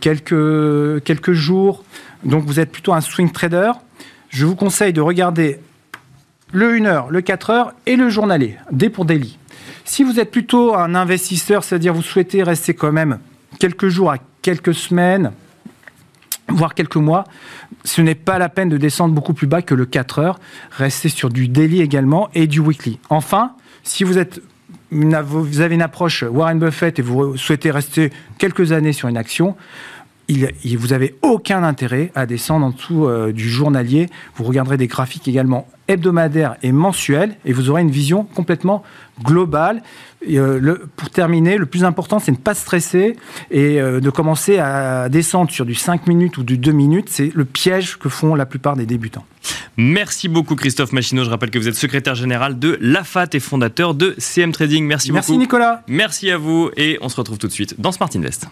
quelques, quelques jours, donc vous êtes plutôt un swing trader, je vous conseille de regarder le 1 heure, le 4 heures et le journalier, day pour daily. Si vous êtes plutôt un investisseur, c'est-à-dire vous souhaitez rester quand même quelques jours à quelques semaines, voire quelques mois, ce n'est pas la peine de descendre beaucoup plus bas que le 4 heures. Restez sur du daily également et du weekly. Enfin, si vous êtes vous avez une approche Warren Buffett et vous souhaitez rester quelques années sur une action, vous avez aucun intérêt à descendre en dessous euh, du journalier. Vous regarderez des graphiques également hebdomadaires et mensuels et vous aurez une vision complètement globale. Et, euh, le- pour terminer, le plus important, c'est de ne pas stresser et euh, de commencer à descendre sur du 5 minutes ou du 2 minutes. C'est le piège que font la plupart des débutants. Merci beaucoup Christophe Machineau. Je rappelle que vous êtes secrétaire général de l'AFAT et fondateur de CM Trading. Merci, Merci beaucoup. Nicolas. Merci à vous et on se retrouve tout de suite dans Smart Invest.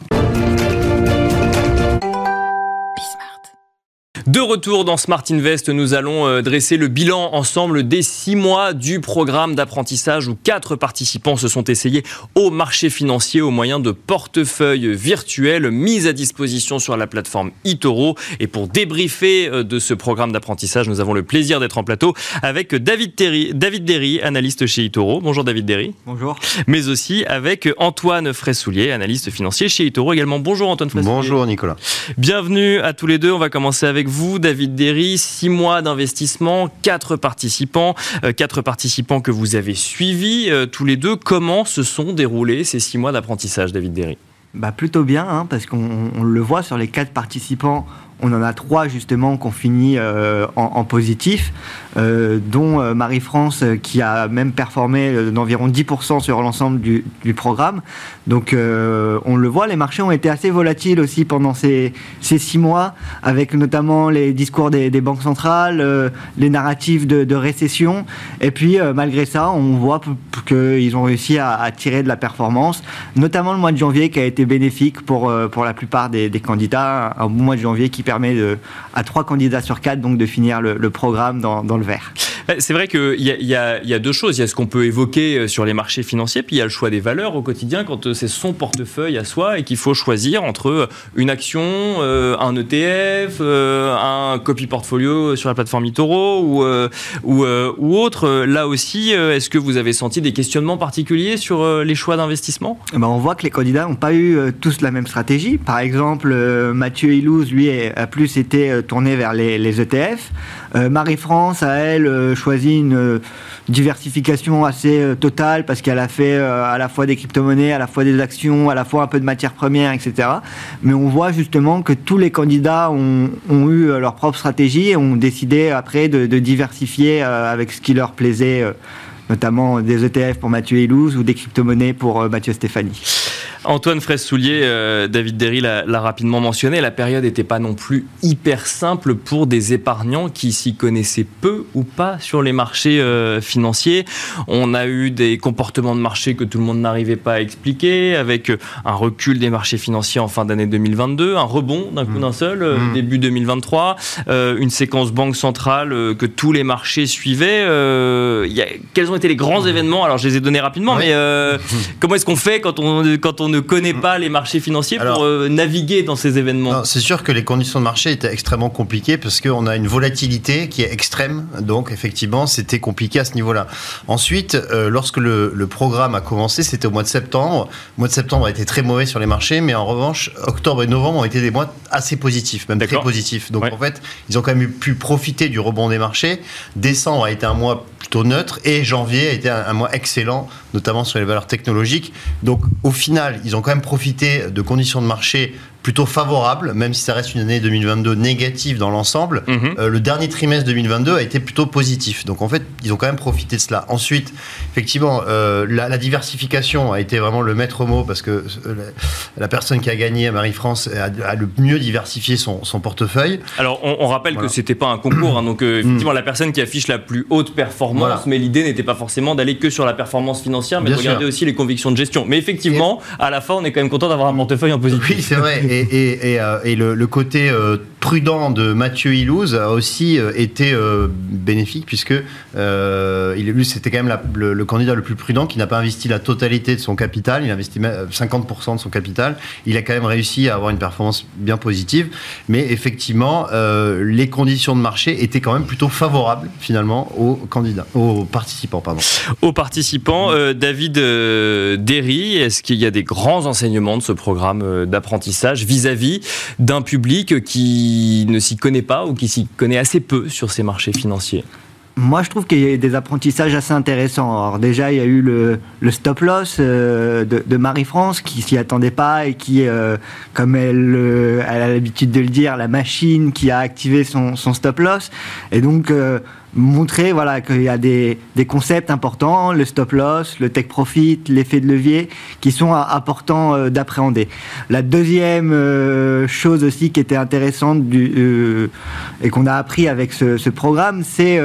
De retour dans Smart Invest, nous allons euh, dresser le bilan ensemble des six mois du programme d'apprentissage où quatre participants se sont essayés au marché financier au moyen de portefeuilles virtuels mis à disposition sur la plateforme eToro. Et pour débriefer euh, de ce programme d'apprentissage, nous avons le plaisir d'être en plateau avec David, Terry, David Derry, analyste chez eToro. Bonjour David Derry. Bonjour. Mais aussi avec Antoine Fraissoulier, analyste financier chez eToro également. Bonjour Antoine Fraissoulier. Bonjour Nicolas. Bienvenue à tous les deux. On va commencer avec vous, David Derry. Six mois d'investissement, quatre participants, euh, quatre participants que vous avez suivis euh, tous les deux. Comment se sont déroulés ces six mois d'apprentissage, David Derry? Bah plutôt bien, hein, parce qu'on on le voit sur les quatre participants, on en a trois justement qu'on finit euh, en, positif, euh, dont euh, Marie-France euh, qui a même performé d'environ 10% sur l'ensemble du, programme. Donc on le voit, les marchés ont été assez volatiles aussi pendant ces, ces six mois, avec notamment les discours des, banques centrales, les narratifs de, récession. Et puis malgré ça, on voit qu'ils ont réussi à, tirer de la performance, notamment le mois de janvier qui a été bénéfique pour, pour la plupart des, des candidats. Un mois de janvier qui permet de, à trois candidats sur quatre donc de finir le, programme dans le vert. Eh, C'est vrai qu'il y, a- deux choses. Il y a ce qu'on peut évoquer euh, sur les marchés financiers, puis il y a le choix des valeurs au quotidien quand euh, c'est son portefeuille à soi et qu'il faut choisir entre euh, une action, un ETF, un copy portfolio sur la plateforme eToro ou, autre. Là aussi, est-ce que vous avez senti des questionnements particuliers sur les choix d'investissement? Eh ben, on voit que les candidats n'ont pas eu tous la même stratégie. Par exemple, Mathieu Ilouz, lui, a plus été tourné vers les ETF. Euh, Marie-France, a elle, euh, choisi une euh, diversification assez totale parce qu'elle a fait à la fois des crypto-monnaies, à la fois des actions, à la fois un peu de matières premières, etc. Mais on voit justement que tous les candidats ont, eu leur propre stratégie et ont décidé après de, diversifier avec ce qui leur plaisait. Notamment des ETF pour Mathieu Elouz ou des crypto-monnaies pour euh, Mathieu Stéphanie. Antoine Fraisse-Soulier, euh, David Derry l'a rapidement mentionné, la période n'était pas non plus hyper simple pour des épargnants qui s'y connaissaient peu ou pas sur les marchés euh, financiers. On a eu des comportements de marché que tout le monde n'arrivait pas à expliquer, avec un recul des marchés financiers en fin d'année 2022, un rebond d'un coup mmh. d'un seul, mmh. début 2023, une séquence banque centrale que tous les marchés suivaient. Y a, ont été les grands événements Alors je les ai donnés rapidement, mais comment est-ce qu'on fait quand on, quand on ne connaît pas les marchés financiers pour euh, naviguer dans ces événements? C'est sûr que les conditions de marché étaient extrêmement compliquées parce qu'on a une volatilité qui est extrême. Donc, effectivement, c'était compliqué à ce niveau-là. Ensuite, euh, lorsque le, programme a commencé, c'était au mois de septembre. Le mois de septembre a été très mauvais sur les marchés, mais en revanche, octobre et novembre ont été des mois assez positifs, même très positifs. Donc, en fait, ils ont quand même pu profiter du rebond des marchés. Décembre a été un mois plutôt neutre et janvier a été un mois excellent, notamment sur les valeurs technologiques. Donc, au final, ils ont quand même profité de conditions de marché plutôt favorable, même si ça reste une année 2022 négative dans l'ensemble. Mhm. Euh, le dernier trimestre 2022 a été plutôt positif. Donc en fait, ils ont quand même profité de cela. Ensuite, effectivement, euh, la, diversification a été vraiment le maître mot parce que euh, la, personne qui a gagné, Marie-France, a, le mieux diversifié son, portefeuille. Alors on, rappelle que c'était pas un concours, hein. donc effectivement mm. la personne qui affiche la plus haute performance, mais l'idée n'était pas forcément d'aller que sur la performance financière, mais de regarder aussi les convictions de gestion. Mais effectivement, à la fin, on est quand même content d'avoir un portefeuille en positif. Oui, c'est vrai et, euh, le, côté euh, prudent de Mathieu Ilouz a aussi euh, été bénéfique puisque il, c'était quand même le, candidat le plus prudent qui n'a pas investi la totalité de son capital, il a investi 50% de son capital. Il a quand même réussi à avoir une performance bien positive, mais effectivement, les conditions de marché étaient quand même plutôt favorables finalement aux candidats, aux participants, pardon. Aux participants, David Derry, est-ce qu'il y a des grands enseignements de ce programme d'apprentissage vis-à-vis d'un public qui ne s'y connaît pas ou qui s'y connaît assez peu sur ces marchés financiers moi, je trouve qu'il y a des apprentissages assez intéressants. Alors déjà, il y a eu le, stop loss euh, de, Marie-France qui s'y attendait pas et qui, euh, comme elle, euh, elle a l'habitude de le dire, la machine qui a activé son, son stop loss. Et donc, montrer voilà, qu'il y a des, des, concepts importants, le stop loss, le take profit, l'effet de levier, qui sont importants euh, d'appréhender. La deuxième euh, chose aussi qui était intéressante du, euh, et qu'on a appris avec ce programme, c'est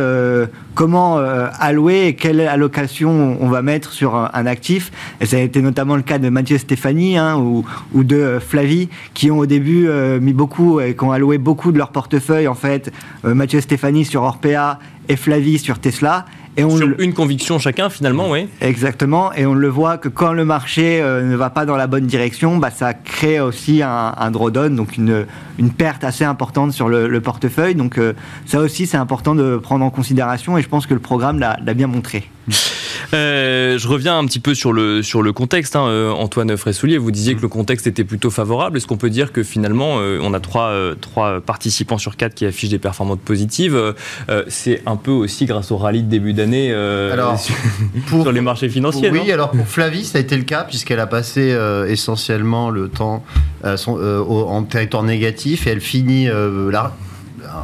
comment allouer et quelle allocation on va mettre sur un, actif. Et ça a été notamment le cas de Mathieu Stéphanie hein, ou, de Flavie, qui ont au début mis beaucoup et qui ont alloué beaucoup de leur portefeuille, en fait, Mathieu Stéphanie sur Orpea et Flavie sur Tesla. Et on sur une conviction chacun, finalement, oui. Exactement. Et on le voit que quand le marché euh, ne va pas dans la bonne direction, bah, ça crée aussi un, un drawdown, donc une, une perte assez importante sur le, portefeuille. Donc euh, ça aussi, c'est important de prendre en considération et je pense que le programme l'a bien montré. Euh, je reviens un petit peu sur le, sur le contexte. Hein, Antoine Fressoulier, vous disiez que le contexte était plutôt favorable. Est-ce qu'on peut dire que finalement, on a trois, trois participants sur quatre qui affichent des performances positives C'est un peu aussi grâce au rallye de début d'année sur, pour, les marchés financiers. Oui, alors pour Flavie, ça a été le cas puisqu'elle a passé essentiellement le temps en territoire négatif et elle finit euh, là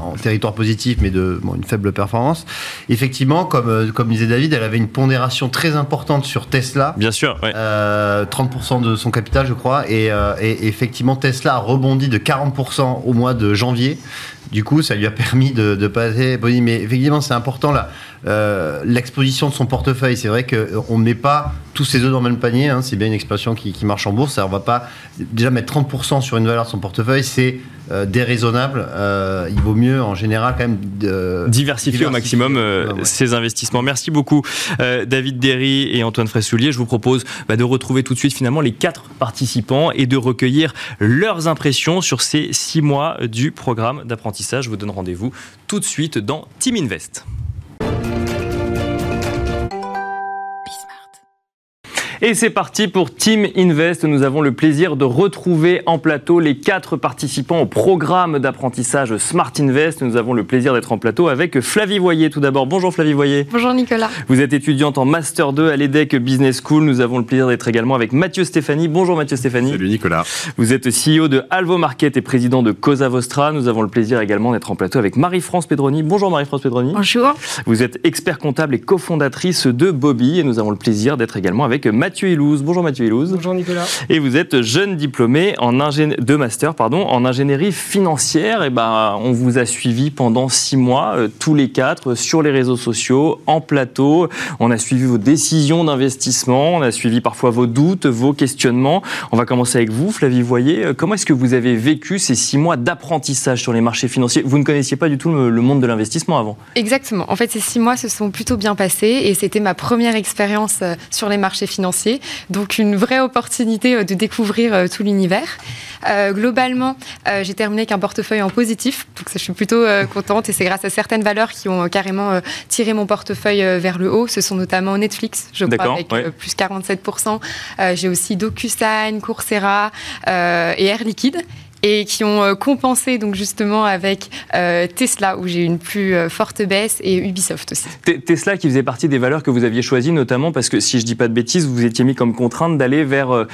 en territoire positif, mais de une faible performance. Effectivement, comme, euh, comme disait David, elle avait une pondération très importante sur Tesla. Bien sûr, 30% euh, de son capital, je crois. Et, et, effectivement, Tesla a rebondi de 40% au mois de janvier. Du coup, ça lui a permis de, de passer. Mais effectivement, c'est important là. Euh, l'exposition de son portefeuille, c'est vrai qu'on ne met pas tous ses œufs dans le même panier. Hein, c'est bien une expression qui, marche en bourse. on ne va pas déjà mettre 30% sur une valeur de son portefeuille. C'est euh, déraisonnable. Euh, il vaut mieux en général quand même diversifier, au maximum ses investissements. Merci beaucoup David Derry et Antoine Fressoulier. Je vous propose bah, de retrouver tout de suite finalement les quatre participants et de recueillir leurs impressions sur ces six mois du programme d'apprentissage. Je vous donne rendez-vous tout de suite dans Team Invest. Et c'est parti pour Team Invest. Nous avons le plaisir de retrouver en plateau les quatre participants au programme d'apprentissage Smart Invest. Nous avons le plaisir d'être en plateau avec Flavie Voyer. Tout d'abord, bonjour Flavie Voyer. Bonjour Nicolas. Vous êtes étudiante en Master 2 à l'EDEC Business School. Nous avons le plaisir d'être également avec Mathieu Stéphanie. Bonjour Mathieu Stéphanie. Salut Nicolas. Vous êtes CEO de Alvo Market et président de Cosa Vostra. Nous avons le plaisir également d'être en plateau avec Marie-France Pedroni. Bonjour Marie-France Pedroni. Bonjour. Vous êtes expert comptable et cofondatrice de Bobby et nous avons le plaisir d'être également avec Mathieu Mathieu Ilouz. Bonjour Mathieu Ilouz. Bonjour Nicolas. Et vous êtes jeune diplômé en de master pardon, en ingénierie financière. Et ben, on vous a suivi pendant six mois, euh, tous les quatre, sur les réseaux sociaux, en plateau. On a suivi vos décisions d'investissement, on a suivi parfois vos doutes, vos questionnements. On va commencer avec vous, Flavie Voyer. Euh, comment est-ce que vous avez vécu ces six mois d'apprentissage sur les marchés financiers? Vous ne connaissiez pas du tout le monde de l'investissement avant. Exactement. En fait, ces six mois se sont plutôt bien passés et c'était ma première expérience euh, sur les marchés financiers. Donc, une vraie opportunité de découvrir tout l'univers. Euh, globalement, euh, j'ai terminé avec un portefeuille en positif, donc je suis plutôt euh, contente et c'est grâce à certaines valeurs qui ont carrément tiré mon portefeuille vers le haut. Ce sont notamment Netflix, je crois, avec plus 47%. j'ai aussi DocuSign, Coursera et Air Liquide et qui ont euh, compensé donc justement avec euh, Tesla où j'ai eu une plus euh, forte baisse et Ubisoft aussi. Tesla qui faisait partie des valeurs que vous aviez choisies notamment parce que si je dis pas de bêtises, vous étiez mis comme contrainte d'aller vers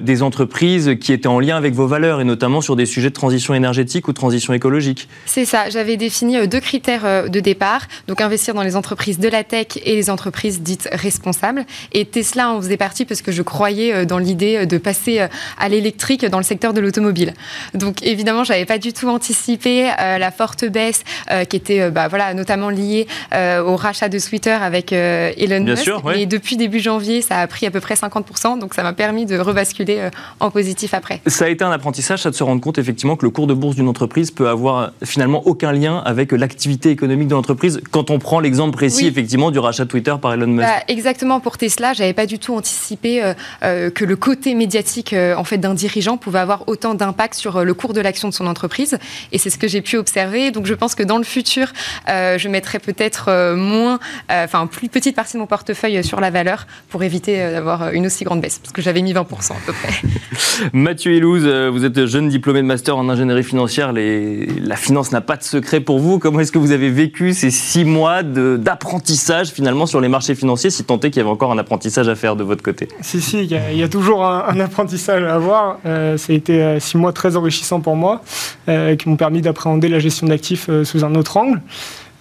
des entreprises qui étaient en lien avec vos valeurs et notamment sur des sujets de transition énergétique ou de transition écologique. C'est ça, j'avais défini deux critères de départ, donc investir dans les entreprises de la tech et les entreprises dites responsables et Tesla en faisait partie parce que je croyais dans l'idée de passer à l'électrique dans le secteur de l'automobile. Donc évidemment, j'avais pas du tout anticipé euh, la forte baisse euh, qui était euh, bah, voilà, notamment liée au rachat de Twitter avec Elon Bien Musk. Sûr, Et depuis début janvier, ça a pris à peu près 50%, donc ça m'a permis de rebasculer en positif après. Ça a été un apprentissage, ça de se rendre compte effectivement que le cours de bourse d'une entreprise peut avoir finalement aucun lien avec l'activité économique de l'entreprise quand on prend l'exemple précis effectivement du rachat de Twitter par Elon Musk. Bah, exactement pour Tesla, j'avais pas du tout anticipé que le côté médiatique en fait d'un dirigeant pouvait avoir autant d'impact sur le cours de l'action de son entreprise. Et c'est ce que j'ai pu observer. Donc je pense que dans le futur, euh, je mettrai peut-être euh, moins, euh, enfin, plus petite partie de mon portefeuille sur la valeur pour éviter d'avoir une aussi grande baisse, parce que j'avais mis 20% à peu près. Mathieu Elouz, vous êtes jeune diplômé de master en ingénierie financière. Les... La finance n'a pas de secret pour vous. Comment est-ce que vous avez vécu ces six mois d'apprentissage finalement sur les marchés financiers, si tant est qu'il y avait encore un apprentissage à faire de votre côté? Si, si, il y, a, toujours un, un, apprentissage à avoir. ça a été six mois très enrichissants pour moi, euh, qui m'ont permis d'appréhender la gestion d'actifs euh, sous un autre angle.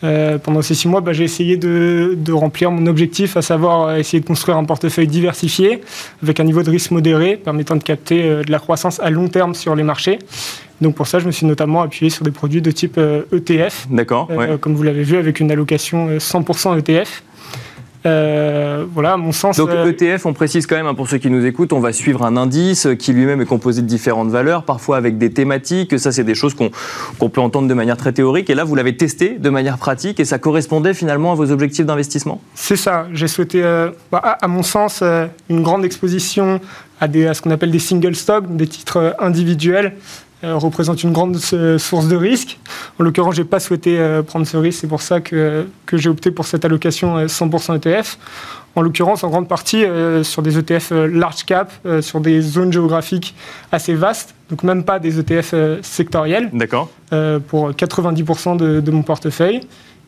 Euh, pendant ces six mois, bah, j'ai essayé de, remplir mon objectif, à savoir essayer de construire un portefeuille diversifié avec un niveau de risque modéré permettant de capter de la croissance à long terme sur les marchés. Donc pour ça, je me suis notamment appuyé sur des produits de type ETF. E D'accord. Comme vous l'avez vu, avec une allocation 100% ETF. Euh, voilà, mon sens. Donc ETF, on précise quand même hein, pour ceux qui nous écoutent, on va suivre un indice qui lui-même est composé de différentes valeurs, parfois avec des thématiques. Ça, c'est des choses qu'on peut entendre de manière très théorique. Et là, vous l'avez testé de manière pratique et ça correspondait finalement à vos objectifs d'investissement? C'est ça. J'ai souhaité, euh, bah, à, mon sens, euh, une grande exposition à, des, à ce qu'on appelle des single stocks, des titres individuels euh, représente une grande euh, source de risque. En l'occurrence, je n'ai pas souhaité euh, prendre ce risque, c'est pour ça que, que j'ai opté pour cette allocation 100% ETF. En l'occurrence, en grande partie sur des ETF large cap, sur des zones géographiques assez vastes, donc même pas des ETF sectoriels. D'accord. pour 90% de, de mon portefeuille.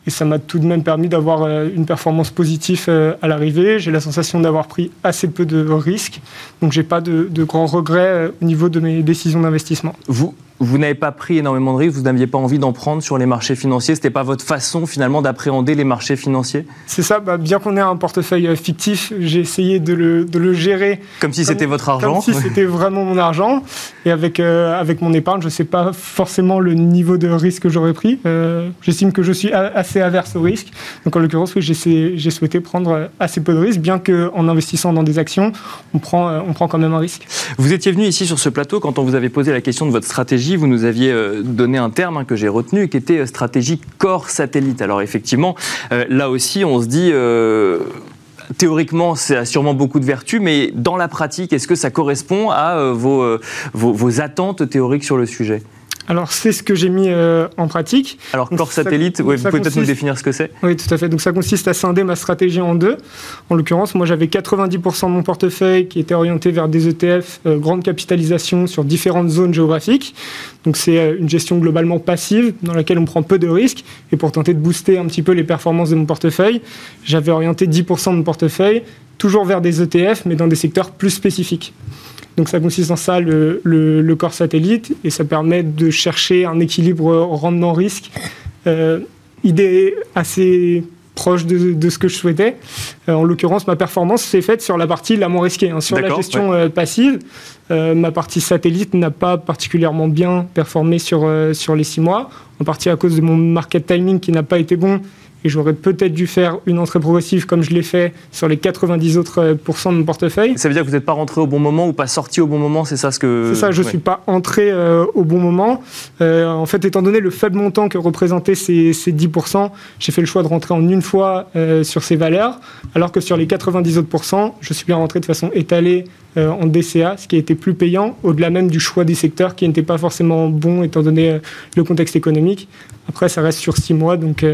Et ça m'a tout de même permis d'avoir euh, une performance positive euh, à l'arrivée. J'ai la sensation d'avoir pris assez peu de risques. Donc, j'ai pas de, de grands regrets euh, au niveau de mes décisions d'investissement. Vous, vous n'avez pas pris énormément de risques, vous n'aviez pas envie d'en prendre sur les marchés financiers. C'était pas votre façon finalement d'appréhender les marchés financiers? C'est ça. Bah, bien qu'on ait un portefeuille euh, fictif, j'ai essayé de le, de le, gérer comme si c'était votre argent. Comme si c'était vraiment mon argent. Et avec euh, avec mon épargne, je ne sais pas forcément le niveau de risque que j'aurais pris. Euh, j'estime que je suis assez averse au risque. Donc en l'occurrence, oui, j'ai souhaité prendre assez peu de risques, bien qu'en investissant dans des actions, on prend on prend quand même un risque. Vous étiez venu ici sur ce plateau quand on vous avait posé la question de votre stratégie vous nous aviez euh, donné un terme hein, que j'ai retenu, qui était euh, stratégie corps satellite. Alors effectivement, euh, là aussi, on se dit théoriquement, ça a sûrement beaucoup de vertus, mais dans la pratique, est-ce que ça correspond à vos, vos, attentes théoriques sur le sujet? Alors, c'est ce que j'ai mis euh, en pratique. Alors, corps satellite, vous pouvez peut-être nous définir ce que c'est Oui, tout à fait. Donc, ça consiste à scinder ma stratégie en deux. En l'occurrence, moi, j'avais 90% de mon portefeuille qui était orienté vers des ETF, euh, grande capitalisation sur différentes zones géographiques. Donc, c'est euh, une gestion globalement passive dans laquelle on prend peu de risques. Et pour tenter de booster un petit peu les performances de mon portefeuille, j'avais orienté 10% de mon portefeuille toujours vers des ETF, mais dans des secteurs plus spécifiques. Donc ça consiste en ça, le, corps satellite, et ça permet de chercher un équilibre rendement-risque. Euh, idée assez proche de, ce que je souhaitais. en l'occurrence, ma performance s'est faite sur la partie la moins risquée, hein. sur la gestion passive. ma partie satellite n'a pas particulièrement bien performé sur, sur les six mois, en partie à cause de mon market timing qui n'a pas été bon et j'aurais peut-être dû faire une entrée progressive comme je l'ai fait sur les 90 autres euh, pourcents de mon portefeuille. Ça veut dire que vous n'êtes pas rentré au bon moment ou pas sorti au bon moment, c'est ça ce que... C'est ça, je ne suis pas entré euh, au bon moment. Euh, en fait, étant donné le faible montant que représentaient ces, ces 10%, j'ai fait le choix de rentrer en une fois sur ces valeurs, alors que sur les 90 autres pourcents, je suis bien rentré de façon étalée en DCA, ce qui a été plus payant, au-delà même du choix des secteurs qui n'était pas forcément bon étant donné le contexte économique. Après, ça reste sur six mois, donc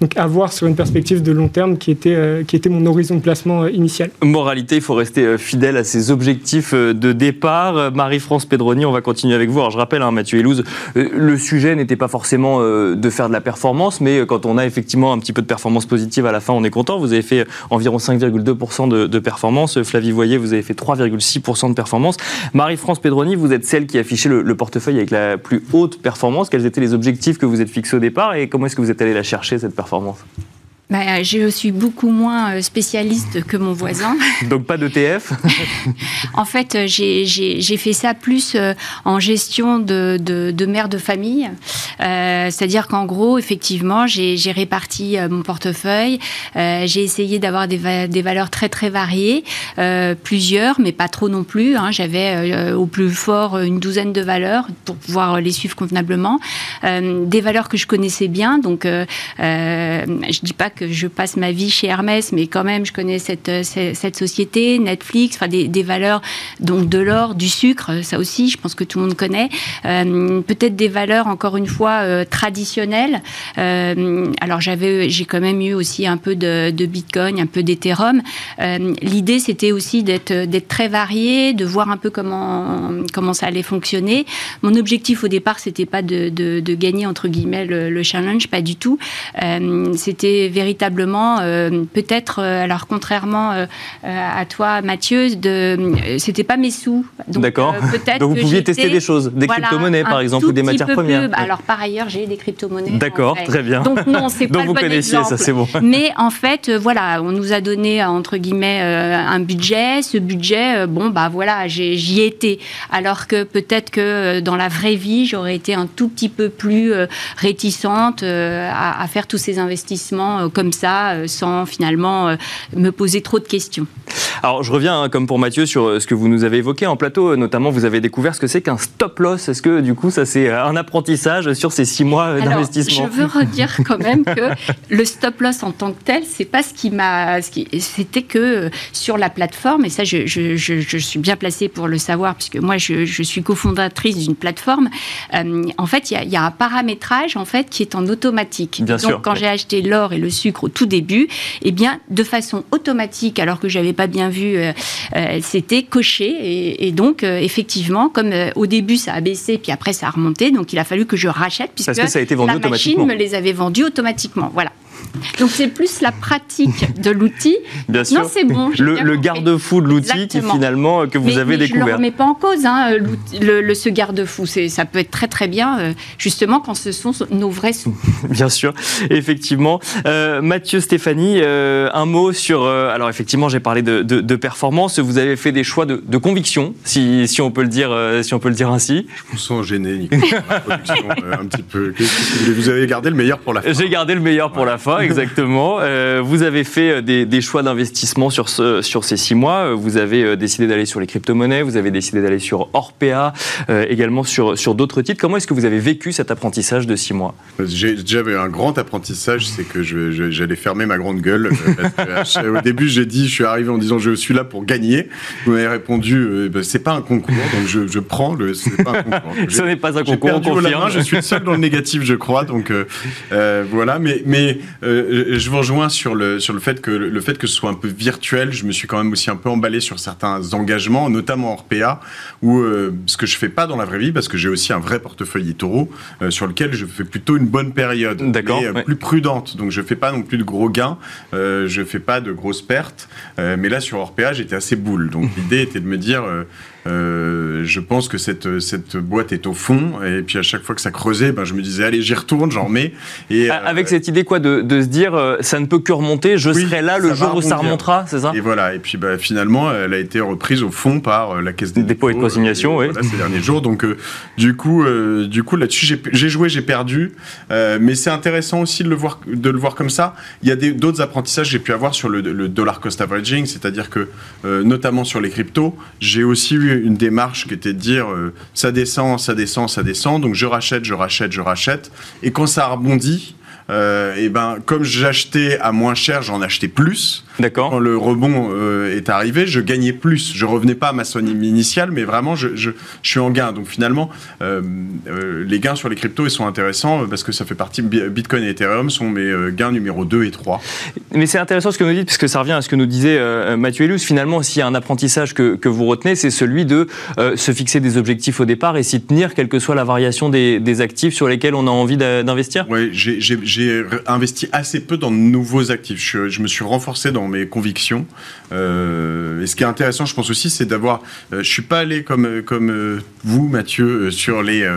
donc à voir sur une perspective de long terme qui était, euh, qui était mon horizon de placement euh, initial. Moralité, il faut rester euh, fidèle à ses objectifs de départ. Marie-France Pedroni, on va continuer avec vous. Alors je rappelle, hein, Mathieu Elouz, le sujet n'était pas forcément de faire de la performance, mais quand on a effectivement un petit peu de performance positive à la fin, on est content. Vous avez fait environ 5,2% de, performance. Flavie Voyer, vous avez fait 3,6% de performance. Marie-France Pedroni, vous êtes celle qui a affiché le, le portefeuille avec la plus haute performance. Quels étaient les objectifs que vous êtes fixés au départ et comment est-ce que vous êtes allé la chercher performance bah, je suis beaucoup moins euh, spécialiste que mon voisin. Donc pas d'ETF En fait, euh, j'ai fait ça plus euh, en gestion de, de, mère de famille. C'est-à-dire qu'en gros, effectivement, j'ai réparti mon portefeuille. j'ai essayé d'avoir des, des, valeurs très très variées, plusieurs, mais pas trop non plus. Hein. J'avais au plus fort une douzaine de valeurs pour pouvoir les suivre convenablement. des valeurs que je connaissais bien, donc je dis pas que je passe ma vie chez Hermès, mais quand même, je connais cette, euh, cette, société, Netflix, enfin des, valeurs, donc de l'or, du sucre, ça aussi, je pense que tout le monde connaît. Euh, peut-être des valeurs, encore une fois, euh, traditionnelles. alors, j'ai quand même eu aussi un peu de, Bitcoin, un peu d'Ethereum. L'idée, c'était aussi d'être, très varié, de voir un peu comment, comment ça allait fonctionner. Mon objectif au départ, c'était pas de, gagner, entre guillemets, le, le challenge, pas du tout. c'était véritablement euh, peut-être, euh, alors contrairement euh, à toi, Mathieu, de, c'était pas mes sous. D'accord. Donc vous pouviez tester des choses, des crypto-monnaies par exemple, ou des matières premières. Alors par ailleurs, j'ai des crypto-monnaies. D'accord, très bien. Donc non, c'est pas Donc vous connaissiez, ça c'est bon. Mais en fait, voilà, on nous a donné entre guillemets un budget. Ce budget, bon bah voilà, j'y étais. Alors que peut-être que dans la vraie vie, j'aurais été un tout petit peu plus réticente à, à, faire tous ces investissements comme ça, euh, sans finalement euh, me poser trop de questions. Alors je reviens, hein, comme pour Mathieu, sur euh, ce que vous nous avez évoqué en plateau, notamment vous avez découvert ce que c'est qu'un stop loss. Est-ce que du coup ça c'est un apprentissage sur ces six mois d'investissement Je veux redire quand même que le stop loss en tant que tel, c'est pas ce qui m'a. C'était que sur la plateforme, et ça je, je, suis bien placée pour le savoir, puisque moi je, suis cofondatrice d'une plateforme, en fait il y, y, a un paramétrage en fait qui est en automatique. Bien Donc quand j'ai acheté l'or et le sucre, au tout début, eh bien, de façon automatique, alors que j'avais pas bien vu, euh, euh, c'était coché. Et, donc, euh, effectivement, comme au début ça a baissé, puis après ça a remonté, donc il a fallu que je rachète puisque Parce que ça a été vendu la machine me les avait vendus automatiquement. Voilà. Donc c'est plus la pratique de l'outil. Bien sûr. Non, c'est bon. Le, garde-fou de l'outil qui finalement que vous avez découvert. Je ne le remets pas en cause. Hein, le, ce garde-fou, ça peut être très très bien, euh, justement quand ce sont nos vrais sous. Bien sûr, effectivement. Euh, Mathieu Stéphanie, euh, un mot sur. alors effectivement, j'ai parlé de, de, performance. Vous avez fait des choix de, de conviction, si, si, on peut le dire, si on peut le dire ainsi. Je me sens gêné, Nicolas. un petit peu. Vous avez gardé le meilleur pour la fin? J'ai gardé le meilleur pour la fin exactement. Euh, vous avez fait euh, des, choix d'investissement sur, ce, sur ces six mois. Vous avez euh, décidé d'aller sur les crypto-monnaies, vous avez décidé d'aller sur Orpea, également sur, sur d'autres titres. Comment est-ce que vous avez vécu cet apprentissage de six mois? J'avais un grand apprentissage, c'est que j'allais fermer ma grande gueule. au début, j'ai dit, je suis arrivé en disant, je suis là pour gagner. Vous m'avez répondu, ben, c'est pas un concours, donc je, je prends le. Pas un concours. Ce n'est pas un concours, on confirme. je suis le seul dans le négatif, je crois. Donc voilà, mais, mais euh, je vous rejoins sur le, sur le fait que le fait que ce soit un peu virtuel, je me suis quand même aussi un peu emballé sur certains engagements, notamment hors PA, où euh, ce que je fais pas dans la vraie vie, parce que j'ai aussi un vrai portefeuille Itoro, euh, sur lequel je fais plutôt une bonne période, mais plus prudente. Donc je fais pas non plus de gros gains, je fais pas de grosses pertes, mais là sur Orpea, j'étais assez boule. Donc l'idée était de me dire euh, je pense que cette, cette boîte est au fond. Et puis à chaque fois que ça creusait, ben, je me disais, allez, j'y retourne, j'en remets. Et, Avec cette idée quoi de, de se dire euh, ça ne peut que remonter, je serai là le jour où ça remontera, c'est ça? Et voilà, et puis bah, finalement, elle a été reprise au fond par la Caisse des dépôts, et de consignation, oui. ces derniers jours. Donc, du coup, du coup là-dessus, j'ai joué, j'ai perdu. mais c'est intéressant aussi de le, voir, de le voir comme ça. Il y a d'autres apprentissages que j'ai pu avoir sur le, le dollar cost averaging, c'est-à-dire que, notamment sur les cryptos, j'ai aussi eu une démarche qui était de dire ça descend, ça descend, ça descend, donc je rachète, je rachète, je rachète. Et quand ça rebondit, euh, et ben comme j'achetais à moins cher, j'en achetais plus. D'accord. Quand le rebond euh, est arrivé, je gagnais plus. Je revenais pas à ma somme initiale, mais vraiment, je, je, je, suis en gain. Donc finalement, euh, euh les gains sur les cryptos, ils sont intéressants parce que ça fait partie. Bitcoin et Ethereum sont mes gains numéro 2 et 3. Mais c'est intéressant ce que vous dites, puisque ça revient à ce que nous disait Mathieu Elus. Finalement, s'il y a un apprentissage que, que vous retenez, c'est celui de se fixer des objectifs au départ et s'y tenir, quelle que soit la variation des, des actifs sur lesquels on a envie d'investir. Oui, j'ai investi assez peu dans de nouveaux actifs. Je, je me suis renforcé dans mes convictions. Euh, et ce qui est intéressant, je pense aussi, c'est d'avoir. Euh, je suis pas allé comme comme euh, vous, Mathieu, sur les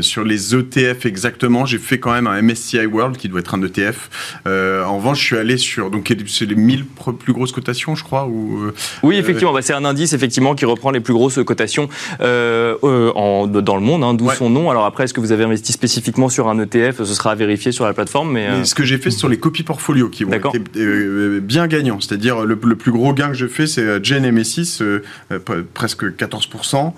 sur les ETF exactement. J'ai fait quand même un MSCI World qui doit être un ETF. en revanche, je suis allé sur donc c'est les 1000 plus grosses cotations, je crois. Ou, oui, effectivement, bah, c'est un indice effectivement qui reprend les plus grosses cotations en, dans le monde, hein, d'où son nom. Alors après, est-ce que vous avez investi spécifiquement sur un ETF Ce sera à vérifier sur la plateforme. Mais, ce que j'ai fait, c'est sur les copies portfolio qui ont été bien gagnants. C'est-à-dire le, plus gros gain que je fais, c'est Gen euh, M6, euh, euh, presque 14%.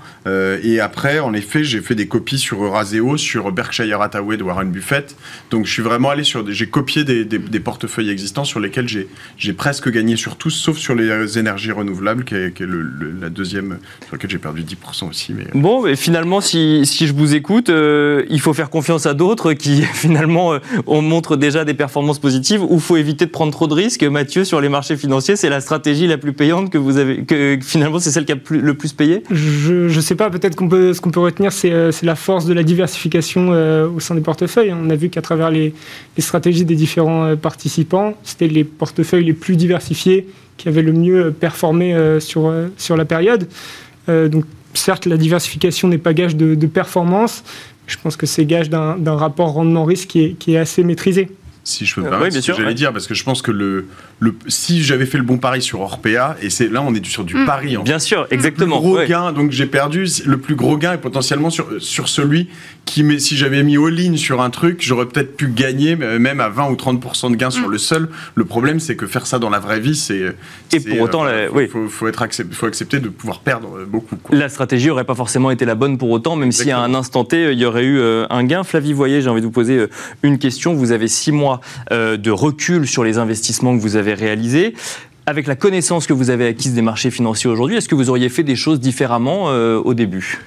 et après, en effet, j'ai fait des copies sur Euraseo, sur Berkshire Hathaway de Warren Buffett. Donc je suis vraiment allé sur, j'ai copié des, portefeuilles existants sur lesquels j'ai presque gagné sur tous, sauf sur les énergies renouvelables, qui est, la deuxième, sur laquelle j'ai perdu 10% aussi. Mais... Bon, et finalement, si, si je vous écoute, il faut faire confiance à d'autres qui finalement on montre déjà des performances positives ou faut éviter de prendre trop de risques. Mathieu, sur les marchés financiers, c'est la stratégie la plus payante que vous avez, que finalement c'est celle qui a le plus payé? Je ne sais pas, peut-être qu'on peut, ce qu'on peut retenir, c'est, euh, la force de la diversification euh, au sein des portefeuilles. On a vu qu'à travers les, stratégies des différents euh, participants, c'était les portefeuilles les plus diversifiés qui avaient le mieux performé sur, sur la période. donc certes, la diversification n'est pas gage de, performance, je pense que c'est gage d'un, rapport rendement-risque qui qui est assez maîtrisé si je peux me permettre, oui, j'allais dire, parce que je pense que le, le si j'avais fait le bon pari sur Orpea, et c'est là on est sur du mm. pari. En Bien sûr, exactement. Le gros gain, donc j'ai perdu. Le plus gros gain est potentiellement sur, sur celui qui, met, si j'avais mis all-in sur un truc, j'aurais peut-être pu gagner même à 20 ou 30% de gain sur mm. le seul. Le problème, c'est que faire ça dans la vraie vie, c'est. Et pour autant, euh, oui. faut, faut, être faut accepter de pouvoir perdre beaucoup. La stratégie n'aurait pas forcément été la bonne pour autant, même si à un instant T, il y aurait eu euh, un gain. Flavie, voyez, j'ai envie de vous poser euh, une question. Vous avez six mois de recul sur les investissements que vous avez réalisés. Avec la connaissance que vous avez acquise des marchés financiers aujourd'hui, est-ce que vous auriez fait des choses différemment euh, au début?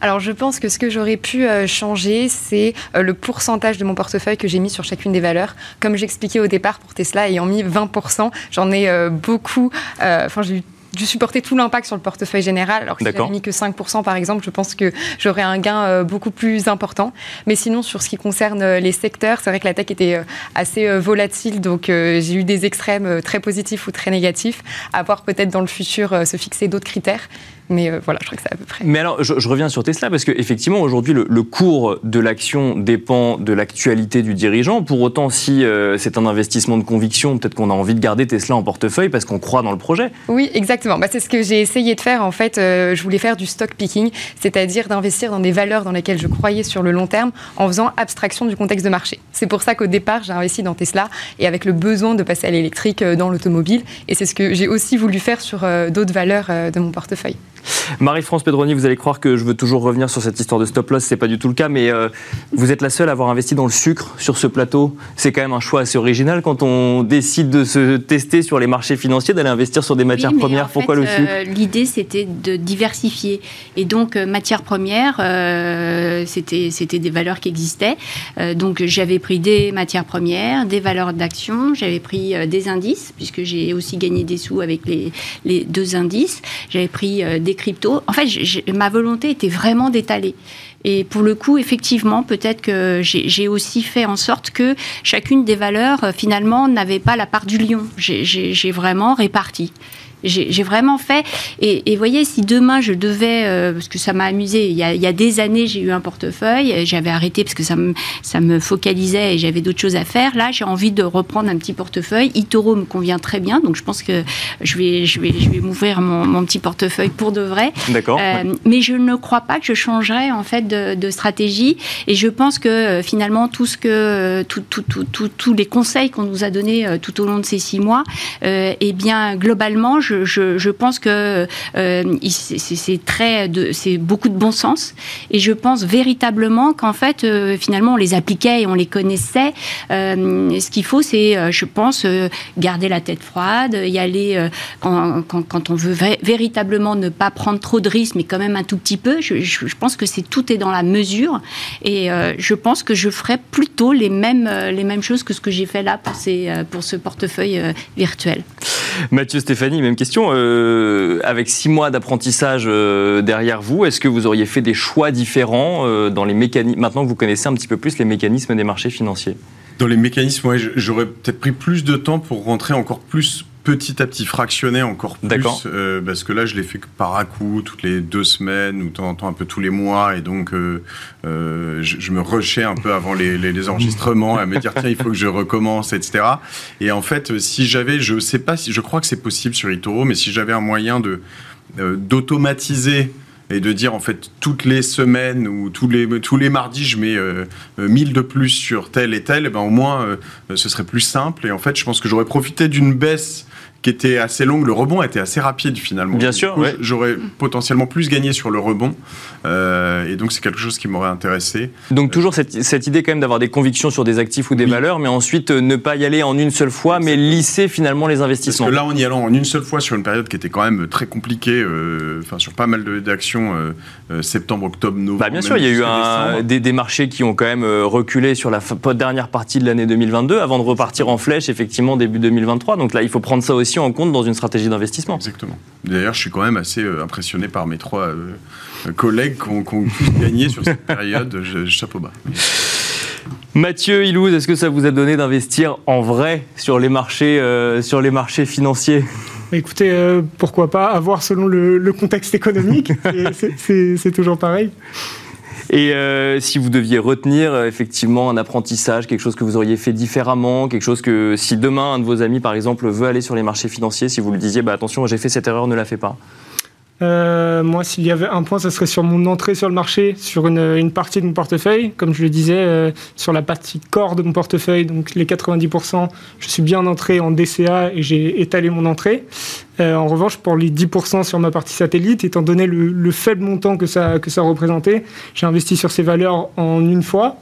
Alors je pense que ce que j'aurais pu euh, changer, c'est euh, le pourcentage de mon portefeuille que j'ai mis sur chacune des valeurs. Comme j'expliquais au départ pour Tesla, ayant mis 20%, j'en ai beaucoup, enfin j'ai eu dû supporter tout l'impact sur le portefeuille général. Alors que si j'avais mis que 5% par exemple, je pense que j'aurais un gain euh, beaucoup plus important. Mais sinon, sur ce qui concerne euh, les secteurs, c'est vrai que la tech était euh, assez volatile, donc j'ai eu des extrêmes très positifs ou très négatifs. À voir peut-être dans le futur se fixer d'autres critères. Mais euh, voilà, je crois que c'est à peu près. Mais alors, je, reviens sur Tesla parce qu'effectivement, aujourd'hui, le, cours de l'action dépend de l'actualité du dirigeant. Pour autant, si euh, c'est un investissement de conviction, peut-être qu'on a envie de garder Tesla en portefeuille parce qu'on croit dans le projet. Oui, exactement. Bah, c'est ce que j'ai essayé de faire. En fait, euh, je voulais faire du stock picking, c'est-à-dire d'investir dans des valeurs dans lesquelles je croyais sur le long terme en faisant abstraction du contexte de marché. C'est pour ça qu'au départ, j'ai investi dans Tesla et avec le besoin de passer à l'électrique dans l'automobile. Et c'est ce que j'ai aussi voulu faire sur d'autres valeurs de mon portefeuille. Marie-France Pedroni, vous allez croire que je veux toujours revenir sur cette histoire de stop loss, c'est pas du tout le cas, mais euh, vous êtes la seule à avoir investi dans le sucre sur ce plateau. C'est quand même un choix assez original quand on décide de se tester sur les marchés financiers, d'aller investir sur des matières premières. Pourquoi le sucre? euh, L'idée, c'était de diversifier. Et donc, euh, matières premières, c'était, c'était des valeurs qui existaient. donc, j'avais pris des matières premières, des valeurs d'action, j'avais pris des indices, puisque j'ai aussi gagné des sous avec les, les deux indices. J'avais pris des cryptos. En fait, ma volonté était vraiment d'étaler. Et pour le coup, effectivement, peut-être que j'ai aussi fait en sorte que chacune des valeurs, euh, finalement, n'avait pas la part du lion. J'ai vraiment réparti. J'ai vraiment fait. Et, voyez, si demain je devais, euh, parce que ça m'a amusé, il y, a, des années j'ai eu un portefeuille, j'avais arrêté parce que ça me, ça me focalisait et j'avais d'autres choses à faire. Là, j'ai envie de reprendre un petit portefeuille. Itoro me convient très bien, donc je pense que je vais, je vais, je vais m'ouvrir mon, mon, petit portefeuille pour de vrai. D'accord. Euh, mais je ne crois pas que je changerais en fait de, de stratégie. Et je pense que euh, finalement tout ce que, tout, tout, tout, tous les conseils qu'on nous a donnés tout au long de ces six mois, eh bien globalement, je je, pense que euh, c'est très, c'est beaucoup de bon sens, et je pense véritablement qu'en fait, euh, finalement, on les appliquait et on les connaissait. Euh, ce qu'il faut, c'est, je pense, garder la tête froide, y aller quand, on veut véritablement ne pas prendre trop de risques, mais quand même un tout petit peu. Je, je pense que c'est tout est dans la mesure, et je pense que je ferai plutôt les mêmes les mêmes choses que ce que j'ai fait là pour ces, pour ce portefeuille virtuel. Mathieu Stéphanie, même question. Euh, avec six mois d'apprentissage euh, derrière vous, est-ce que vous auriez fait des choix différents euh, dans les mécanismes, maintenant que vous connaissez un petit peu plus les mécanismes des marchés financiers? Dans les mécanismes, j'aurais peut-être pris plus de temps pour rentrer encore plus petit à petit fractionner encore plus euh, parce que là je l'ai fait par à coup toutes les deux semaines ou de temps en temps un peu tous les mois et donc euh, euh, je, me rushais un peu avant les, les, enregistrements à me dire tiens il faut que je recommence etc et en fait si j'avais je sais pas si je crois que c'est possible sur eToro mais si j'avais un moyen de d'automatiser et de dire en fait toutes les semaines ou tous les, tous les mardis je mets 1000 de plus sur tel et tel, et ben au moins ce serait plus simple. Et en fait, je pense que j'aurais profité d'une baisse qui était assez longue. Le rebond était assez rapide finalement. Bien sûr. J'aurais potentiellement plus gagné sur le rebond. Euh, et donc c'est quelque chose qui m'aurait intéressé. Donc toujours cette, cette idée quand même d'avoir des convictions sur des actifs ou des valeurs, mais ensuite euh, ne pas y aller en une seule fois, mais lisser finalement les investissements. Parce que là, en y allant en une seule fois sur une période qui était quand même très compliquée, euh, enfin sur pas mal d'actions, septembre, octobre, novembre. Bah bien sûr, il y a eu un, des, des, marchés qui ont quand même reculé sur la dernière partie de l'année 2022 avant de repartir en flèche effectivement début 2023. Donc là, il faut prendre ça aussi en compte dans une stratégie d'investissement. Exactement. D'ailleurs, je suis quand même assez euh, impressionné par mes trois euh, collègues qui ont, gagné sur cette période. chapeau bas. Mathieu Ilouz, est-ce que ça vous a donné d'investir en vrai sur les marchés, euh, sur les marchés financiers? Écoutez, pourquoi pas, à voir selon le contexte économique, c'est toujours pareil. Et euh, si vous deviez retenir euh, effectivement un apprentissage, quelque chose que vous auriez fait différemment, quelque chose que si demain un de vos amis par exemple veut aller sur les marchés financiers, si vous lui disiez bah, attention j'ai fait cette erreur, ne la fais pas. Euh, moi, s'il y avait un point, ce serait sur mon entrée sur le marché, sur une, partie de mon portefeuille. Comme je le disais, sur la partie corps de mon portefeuille, donc les 90%, je suis bien entré en DCA et j'ai étalé mon entrée. Euh, en revanche, pour les 10% sur ma partie satellite, étant donné le, faible montant que ça, que ça représentait, j'ai investi sur ces valeurs en une fois.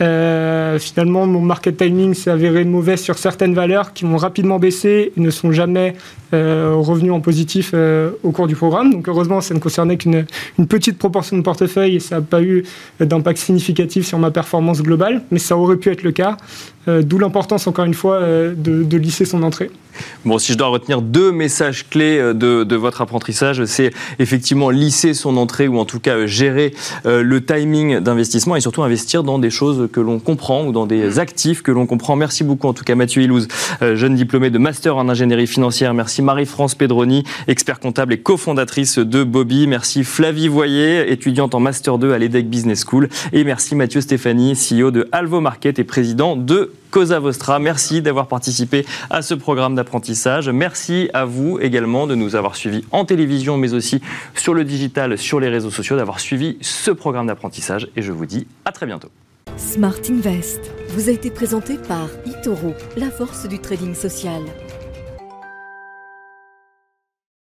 Euh, finalement, mon market timing s'est avéré mauvais sur certaines valeurs qui vont rapidement baisser et ne sont jamais euh, revenues en positif au cours du programme. Donc heureusement, ça ne concernait qu'une une petite proportion de portefeuille et ça n'a pas eu d'impact significatif sur ma performance globale, mais ça aurait pu être le cas. D'où l'importance, encore une fois, de, de lisser son entrée. Bon, si je dois retenir deux messages clés euh, de, votre apprentissage, c'est effectivement lisser son entrée ou en tout cas euh, gérer euh, le timing d'investissement et surtout investir dans des choses que l'on comprend ou dans des mmh. actifs que l'on comprend. Merci beaucoup en tout cas Mathieu Ilouz, jeune diplômé de master en ingénierie financière. Merci Marie-France Pedroni, expert comptable et cofondatrice de Bobby. Merci Flavie Voyer, étudiante en master 2 à l'EDEC Business School. Et merci Mathieu Stéphanie, CEO de Alvo Market et président de Cosa Vostra. Merci d'avoir participé à ce programme d'apprentissage. Merci à vous également de nous avoir suivis en télévision, mais aussi sur le digital, sur les réseaux sociaux, d'avoir suivi ce programme d'apprentissage. Et je vous dis à très bientôt. Smart Invest vous a été présenté par Itoro, la force du trading social.